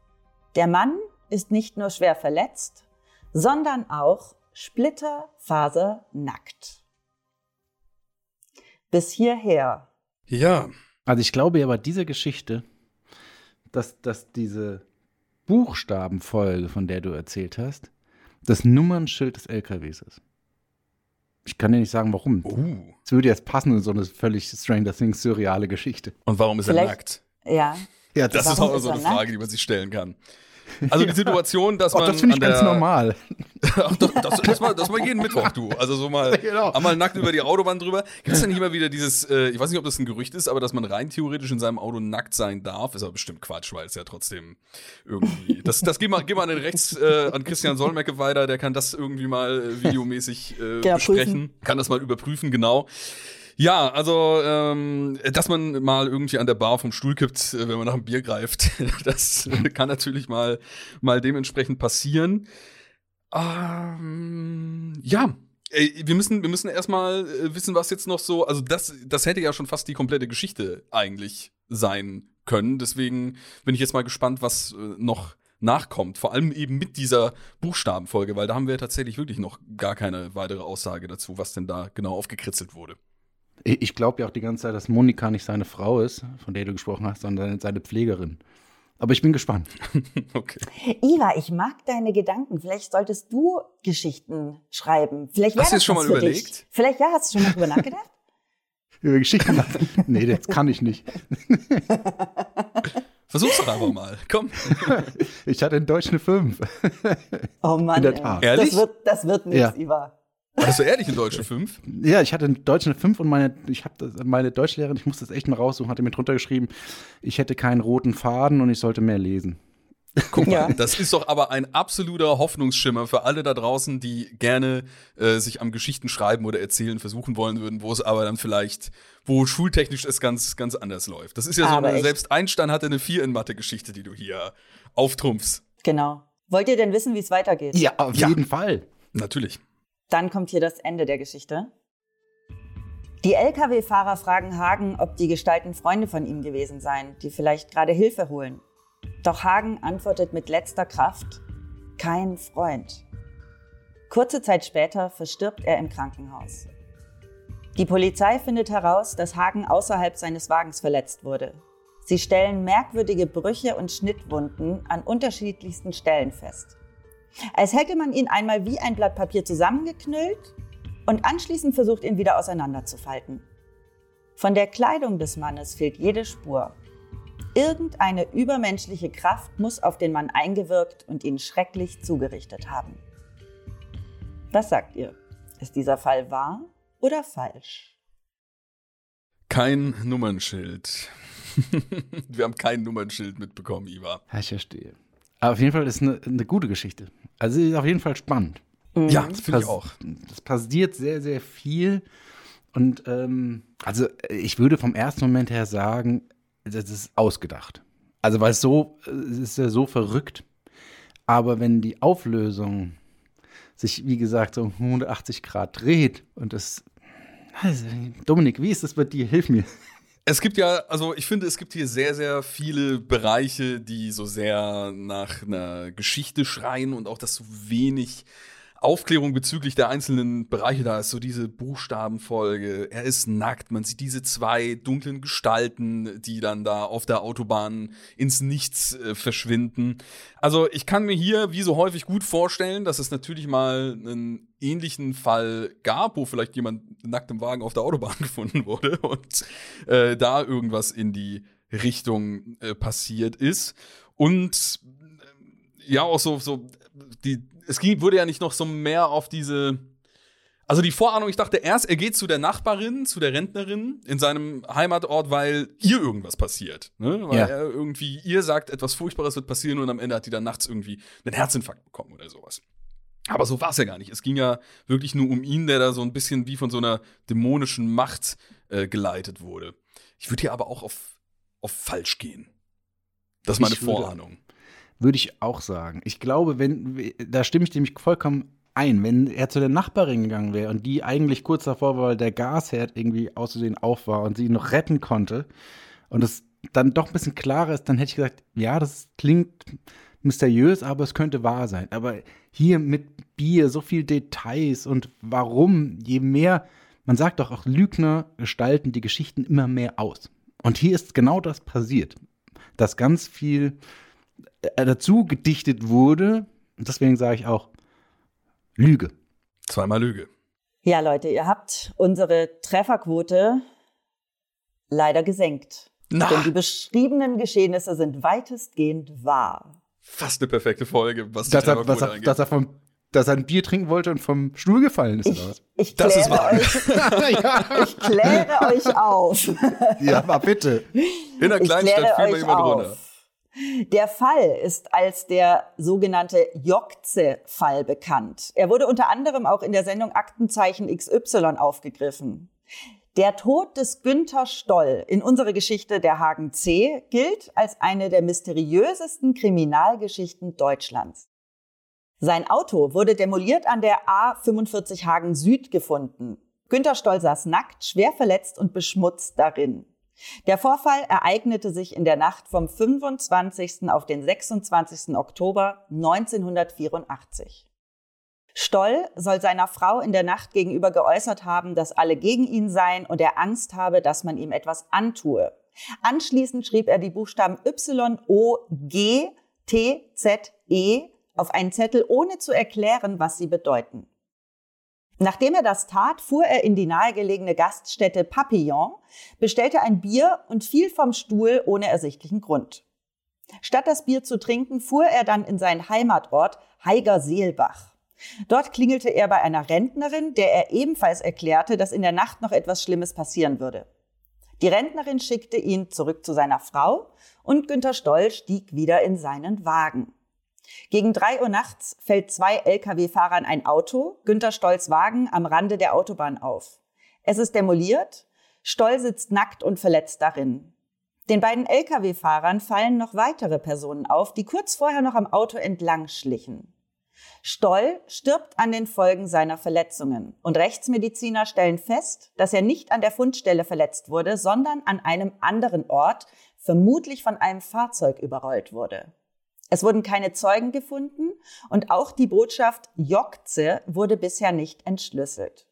S2: der Mann ist nicht nur schwer verletzt, sondern auch splitterfasernackt. Bis hierher.
S1: Ja.
S3: Also ich glaube ja bei dieser Geschichte, dass, dass diese Buchstabenfolge, von der du erzählt hast, das Nummernschild des LKWs ist. Ich kann dir nicht sagen, warum.
S1: Uh.
S3: Es würde jetzt passen in so eine völlig Stranger Things surreale Geschichte.
S1: Und warum ist
S2: Vielleicht-
S1: er nackt?
S2: Ja.
S3: Ja,
S1: Das ist
S2: Warum
S1: auch
S2: ist
S1: so eine
S2: nackt?
S1: Frage, die man sich stellen kann. Also die <laughs> Situation, dass
S3: oh,
S1: man
S3: das finde ich
S1: an
S3: ganz
S1: der,
S3: normal. <laughs>
S1: Ach, das, das, das, mal, das mal jeden Mittwoch, du. Also so mal <laughs>
S3: Genau.
S1: einmal nackt über die Autobahn drüber. Gibt es denn nicht immer wieder dieses, äh, ich weiß nicht, ob das ein Gerücht ist, aber dass man rein theoretisch in seinem Auto nackt sein darf, ist aber bestimmt Quatsch, weil es ja trotzdem irgendwie. <laughs> Das, das geh mal, geh mal an den rechts äh, an Christian Solmecke weiter, der kann das irgendwie mal äh, videomäßig äh,
S2: Genau,
S1: besprechen, kann das mal überprüfen, genau. Ja, also, ähm, dass man mal irgendwie an der Bar vom Stuhl kippt, äh, wenn man nach einem Bier greift, das kann natürlich mal, mal dementsprechend passieren. Ähm, ja. Ey, Wir müssen, wir müssen erstmal äh, wissen, was jetzt noch so, also das, das hätte ja schon fast die komplette Geschichte eigentlich sein können. Deswegen bin ich jetzt mal gespannt, was äh, noch nachkommt. Vor allem eben mit dieser Buchstabenfolge, weil da haben wir tatsächlich wirklich noch gar keine weitere Aussage dazu, was denn da genau aufgekritzelt wurde.
S3: Ich glaube ja auch die ganze Zeit, dass Monika nicht seine Frau ist, von der du gesprochen hast, sondern seine Pflegerin. Aber ich bin gespannt. <laughs>
S1: Okay.
S2: Iva, ich mag deine Gedanken. Vielleicht solltest du Geschichten schreiben. Vielleicht
S1: Hast du
S2: das
S1: jetzt schon mal überlegt?
S2: Dich. Vielleicht, ja, hast du schon mal drüber nachgedacht? <laughs>
S3: Über Geschichten. <laughs> Nee, das kann ich nicht.
S1: Versuch's doch einfach mal. Komm.
S3: Ich hatte in Deutsch eine 5.
S2: Oh Mann.
S3: In der. Tat.
S1: Ehrlich?
S2: Das wird, das wird nichts,
S3: Ja.
S2: Iva.
S1: Warst du ehrlich in Deutsche 5?
S3: Ja, ich hatte in Deutsch eine 5 und meine, ich habe meine Deutschlehrerin, ich musste das echt mal raussuchen, hatte mir drunter geschrieben, ich hätte keinen roten Faden und ich sollte mehr lesen.
S1: Guck mal,
S2: Ja.
S1: das ist doch aber ein absoluter Hoffnungsschimmer für alle da draußen, die gerne äh, sich am Geschichten schreiben oder erzählen versuchen wollen würden, wo es aber dann vielleicht, wo schultechnisch es ganz, ganz anders läuft. Das ist ja so
S2: Aber
S1: eine,
S2: echt.
S1: selbst Einstein hatte eine 4 in Mathe-Geschichte, die du hier auftrumpfst.
S2: Genau. Wollt ihr denn wissen, wie es weitergeht?
S3: Ja, auf
S1: Ja.
S3: jeden Fall.
S1: Natürlich.
S2: Dann kommt hier das Ende der Geschichte. Die Lkw-Fahrer fragen Hagen, ob die Gestalten Freunde von ihm gewesen seien, die vielleicht gerade Hilfe holen. Doch Hagen antwortet mit letzter Kraft, kein Freund. Kurze Zeit später verstirbt er im Krankenhaus. Die Polizei findet heraus, dass Hagen außerhalb seines Wagens verletzt wurde. Sie stellen merkwürdige Brüche und Schnittwunden an unterschiedlichsten Stellen fest. Als hätte man ihn einmal wie ein Blatt Papier zusammengeknüllt und anschließend versucht, ihn wieder auseinanderzufalten. Von der Kleidung des Mannes fehlt jede Spur. Irgendeine übermenschliche Kraft muss auf den Mann eingewirkt und ihn schrecklich zugerichtet haben. Was sagt ihr? Ist dieser Fall wahr oder falsch?
S1: Kein Nummernschild. <laughs> Wir haben kein Nummernschild mitbekommen, Iva.
S3: Ja, ich verstehe. Aber auf jeden Fall ist eine, eine gute Geschichte. Also ist auf jeden Fall spannend.
S1: Mhm. Ja, das finde ich auch.
S3: Es passiert sehr, sehr viel. Und ähm, also ich würde vom ersten Moment her sagen, das ist ausgedacht. Also weil es so, es ist ja so verrückt. Aber wenn die Auflösung sich, wie gesagt, so 180 Grad dreht und das. Also, Dominik, wie ist das bei dir? Hilf mir.
S1: Es gibt ja, also ich finde, es gibt hier sehr, sehr viele Bereiche, die so sehr nach einer Geschichte schreien und auch, dass so wenig Aufklärung bezüglich der einzelnen Bereiche da ist. So diese Buchstabenfolge, er ist nackt, man sieht diese zwei dunklen Gestalten, die dann da auf der Autobahn ins Nichts äh, verschwinden. Also ich kann mir hier, wie so häufig, gut vorstellen, dass es natürlich mal einen ähnlichen Fall gab, wo vielleicht jemand nackt im Wagen auf der Autobahn <laughs> gefunden wurde und äh, da irgendwas in die Richtung äh, passiert ist. Und äh, ja, auch so, so die es ging, wurde ja nicht noch so mehr auf diese. Also die Vorahnung, ich dachte erst, er geht zu der Nachbarin, zu der Rentnerin in seinem Heimatort, weil ihr irgendwas passiert. Ne? Weil ja. er irgendwie, ihr sagt, etwas Furchtbares wird passieren und am Ende hat die dann nachts irgendwie einen Herzinfarkt bekommen oder sowas. Aber so war es ja gar nicht. Es ging ja wirklich nur um ihn, der da so ein bisschen wie von so einer dämonischen Macht äh, geleitet wurde. Ich würde hier aber auch auf, auf falsch gehen. Das ist meine Vorahnung. Würde,
S3: ich auch sagen. Ich glaube, wenn, da stimme ich nämlich vollkommen ein, wenn er zu der Nachbarin gegangen wäre und die eigentlich kurz davor war, weil der Gasherd irgendwie auszusehen auf war und sie noch retten konnte und es dann doch ein bisschen klarer ist, dann hätte ich gesagt, ja, das klingt mysteriös, aber es könnte wahr sein. Aber hier mit Bier, so viel Details und warum, je mehr, man sagt doch auch, Lügner gestalten die Geschichten immer mehr aus. Und hier ist genau das passiert, dass ganz viel dazu gedichtet wurde. Und deswegen sage ich auch Lüge.
S1: Zweimal Lüge.
S2: Ja, Leute, ihr habt unsere Trefferquote leider gesenkt. Na. Denn die beschriebenen Geschehnisse sind weitestgehend wahr.
S1: Fast eine perfekte Folge,
S3: was dass er, was er, dass er vom dass er ein Bier trinken wollte und vom Stuhl gefallen ist,
S2: ich, oder was? Ich das ist wahr. Euch, <laughs> <laughs> ja. Ich kläre euch auf.
S3: Ja, aber bitte.
S1: In der Kleinstadt fiel mal jemand runter.
S2: Der Fall ist als der sogenannte Jokze-Fall bekannt. Er wurde unter anderem auch in der Sendung Aktenzeichen XY aufgegriffen. Der Tod des Günther Stoll in unserer Geschichte der Hagen C gilt als eine der mysteriösesten Kriminalgeschichten Deutschlands. Sein Auto wurde demoliert an der A45 Hagen Süd gefunden. Günther Stoll saß nackt, schwer verletzt und beschmutzt darin. Der Vorfall ereignete sich in der Nacht vom 25. auf den 26. Oktober 1984. Stoll soll seiner Frau in der Nacht gegenüber geäußert haben, dass alle gegen ihn seien und er Angst habe, dass man ihm etwas antue. Anschließend schrieb er die Buchstaben Y, O, G, T, Z, E auf einen Zettel, ohne zu erklären, was sie bedeuten. Nachdem er das tat, fuhr er in die nahegelegene Gaststätte Papillon, bestellte ein Bier und fiel vom Stuhl ohne ersichtlichen Grund. Statt das Bier zu trinken, fuhr er dann in seinen Heimatort Heiger-Seelbach. Dort klingelte er bei einer Rentnerin, der er ebenfalls erklärte, dass in der Nacht noch etwas Schlimmes passieren würde. Die Rentnerin schickte ihn zurück zu seiner Frau und Günter Stoll stieg wieder in seinen Wagen. Gegen drei Uhr nachts fällt zwei Lkw-Fahrern ein Auto, Günter Stolls Wagen, am Rande der Autobahn auf. Es ist demoliert, Stoll sitzt nackt und verletzt darin. Den beiden Lkw-Fahrern fallen noch weitere Personen auf, die kurz vorher noch am Auto entlang schlichen. Stoll stirbt an den Folgen seiner Verletzungen und Rechtsmediziner stellen fest, dass er nicht an der Fundstelle verletzt wurde, sondern an einem anderen Ort, vermutlich von einem Fahrzeug überrollt wurde. Es wurden keine Zeugen gefunden und auch die Botschaft Jokze wurde bisher nicht entschlüsselt.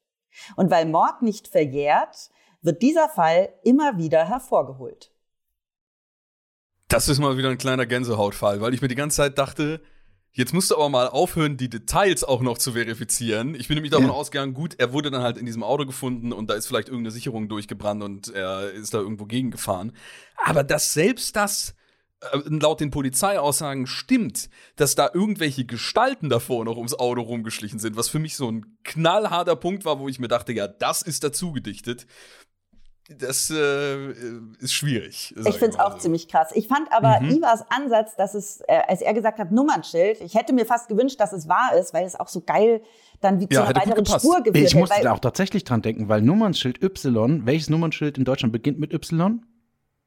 S2: Und weil Mord nicht verjährt, wird dieser Fall immer wieder hervorgeholt.
S1: Das ist mal wieder ein kleiner Gänsehautfall, weil ich mir die ganze Zeit dachte, jetzt musst du aber mal aufhören, die Details auch noch zu verifizieren. Ich bin nämlich davon ja. ausgegangen, gut, er wurde dann halt in diesem Auto gefunden und da ist vielleicht irgendeine Sicherung durchgebrannt und er ist da irgendwo gegengefahren. Aber dass selbst das laut den Polizeiaussagen stimmt, dass da irgendwelche Gestalten davor noch ums Auto rumgeschlichen sind, was für mich so ein knallharter Punkt war, wo ich mir dachte, ja, das ist dazu gedichtet. das äh, ist schwierig.
S2: Ich finde es auch so. ziemlich krass. Ich fand aber mhm. Ivas Ansatz, dass es, äh, als er gesagt hat, Nummernschild, ich hätte mir fast gewünscht, dass es wahr ist, weil es auch so geil dann wie zu ja, einer weiteren Spur geführt
S3: Ich musste da auch tatsächlich dran denken, weil Nummernschild Y, welches Nummernschild in Deutschland beginnt mit Y?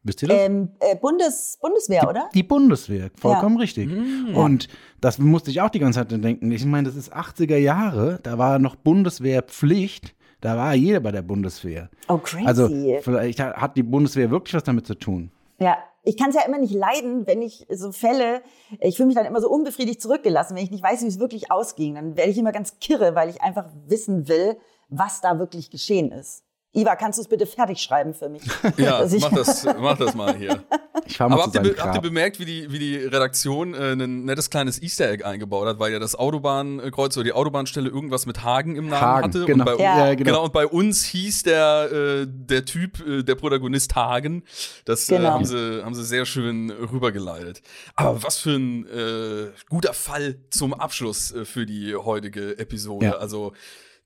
S3: Wisst ihr das?
S2: Ähm, äh, Bundes, Bundeswehr,
S3: die,
S2: oder?
S3: Die Bundeswehr, vollkommen ja. richtig. Mhm. Und das musste ich auch die ganze Zeit denken. Ich meine, das ist 80er Jahre, da war noch Bundeswehrpflicht. Da war jeder bei der Bundeswehr.
S2: Oh, crazy.
S3: Also vielleicht hat die Bundeswehr wirklich was damit zu tun.
S2: Ja, ich kann es ja immer nicht leiden, wenn ich so Fälle, ich fühle mich dann immer so unbefriedigt zurückgelassen, wenn ich nicht weiß, wie es wirklich ausging. Dann werde ich immer ganz kirre, weil ich einfach wissen will, was da wirklich geschehen ist. Iva, kannst du es bitte fertig schreiben für mich? <laughs>
S1: Ja, mach das, mach das mal hier.
S3: Ich fahr mal
S1: Aber habt ihr, habt ihr, bemerkt, wie die, wie die Redaktion äh, ein nettes kleines Easter Egg eingebaut hat, weil ja das Autobahnkreuz oder die Autobahnstelle irgendwas mit Hagen im Namen Hagen, hatte.
S3: Genau.
S1: Und bei, ja. genau. genau. Und bei uns hieß der, äh, der Typ, äh, der Protagonist Hagen. Das äh, genau. haben, sie, haben sie sehr schön rübergeleitet. Aber was für ein äh, guter Fall zum Abschluss äh, für die heutige Episode. Ja. Also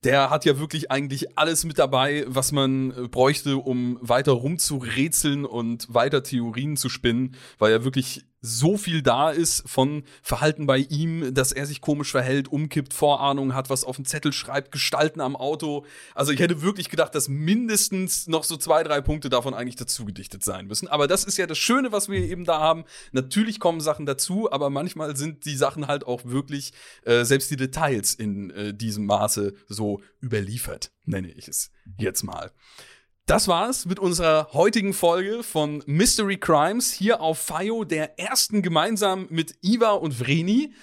S1: der hat ja wirklich eigentlich alles mit dabei, was man äh, bräuchte, um weiter rumzurätseln und weiter Theorien zu spinnen, weil er wirklich so viel da ist von Verhalten bei ihm, dass er sich komisch verhält, umkippt, Vorahnung hat, was auf dem Zettel schreibt, Gestalten am Auto. Also ich hätte wirklich gedacht, dass mindestens noch so zwei, drei Punkte davon eigentlich dazu gedichtet sein müssen. Aber das ist ja das Schöne, was wir eben da haben. Natürlich kommen Sachen dazu, aber manchmal sind die Sachen halt auch wirklich, äh, selbst die Details in äh, diesem Maße so überliefert, nenne ich es jetzt mal. Das war's mit unserer heutigen Folge von Mystery Crimes hier auf FIO, der ersten gemeinsam mit Iva und Vreni.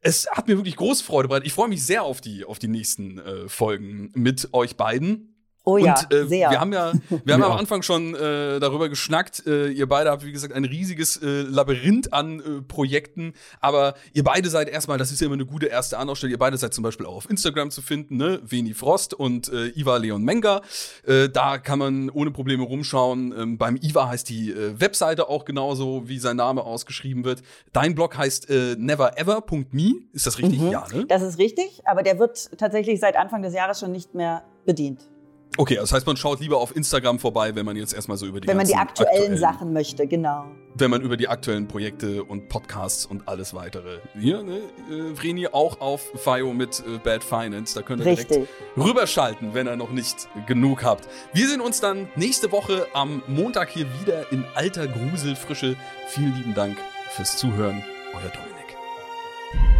S1: Es hat mir wirklich große Freude bereitet. Ich freue mich sehr auf die, auf die nächsten äh, Folgen mit euch beiden.
S2: Oh ja,
S1: und, äh, sehr. Wir haben ja, wir haben ja am Anfang schon äh, darüber geschnackt. Äh, ihr beide habt, wie gesagt, ein riesiges äh, Labyrinth an äh, Projekten. Aber ihr beide seid erstmal, das ist ja immer eine gute erste Anlaufstelle. Ihr beide seid zum Beispiel auch auf Instagram zu finden, ne? Veni Frost und äh, Iva Leon Menga. Äh, da kann man ohne Probleme rumschauen. Ähm, beim Iva heißt die äh, Webseite auch genauso, wie sein Name ausgeschrieben wird. Dein Blog heißt äh, neverever.me. Ist das richtig?
S2: Mhm.
S1: Ja, ne?
S2: Das ist richtig, aber der wird tatsächlich seit Anfang des Jahres schon nicht mehr bedient.
S1: Okay, das heißt, man schaut lieber auf Instagram vorbei, wenn man jetzt erstmal so über die
S2: Wenn man die aktuellen, aktuellen, Sachen möchte, genau.
S1: Wenn man über die aktuellen Projekte und Podcasts und alles weitere. Hier, ne, äh, Vreni auch auf FIO mit äh, Bad Finance. Da könnt ihr Richtig. direkt rüberschalten, wenn ihr noch nicht genug habt. Wir sehen uns dann nächste Woche am Montag hier wieder in alter Gruselfrische. Vielen lieben Dank fürs Zuhören. Euer Dominik.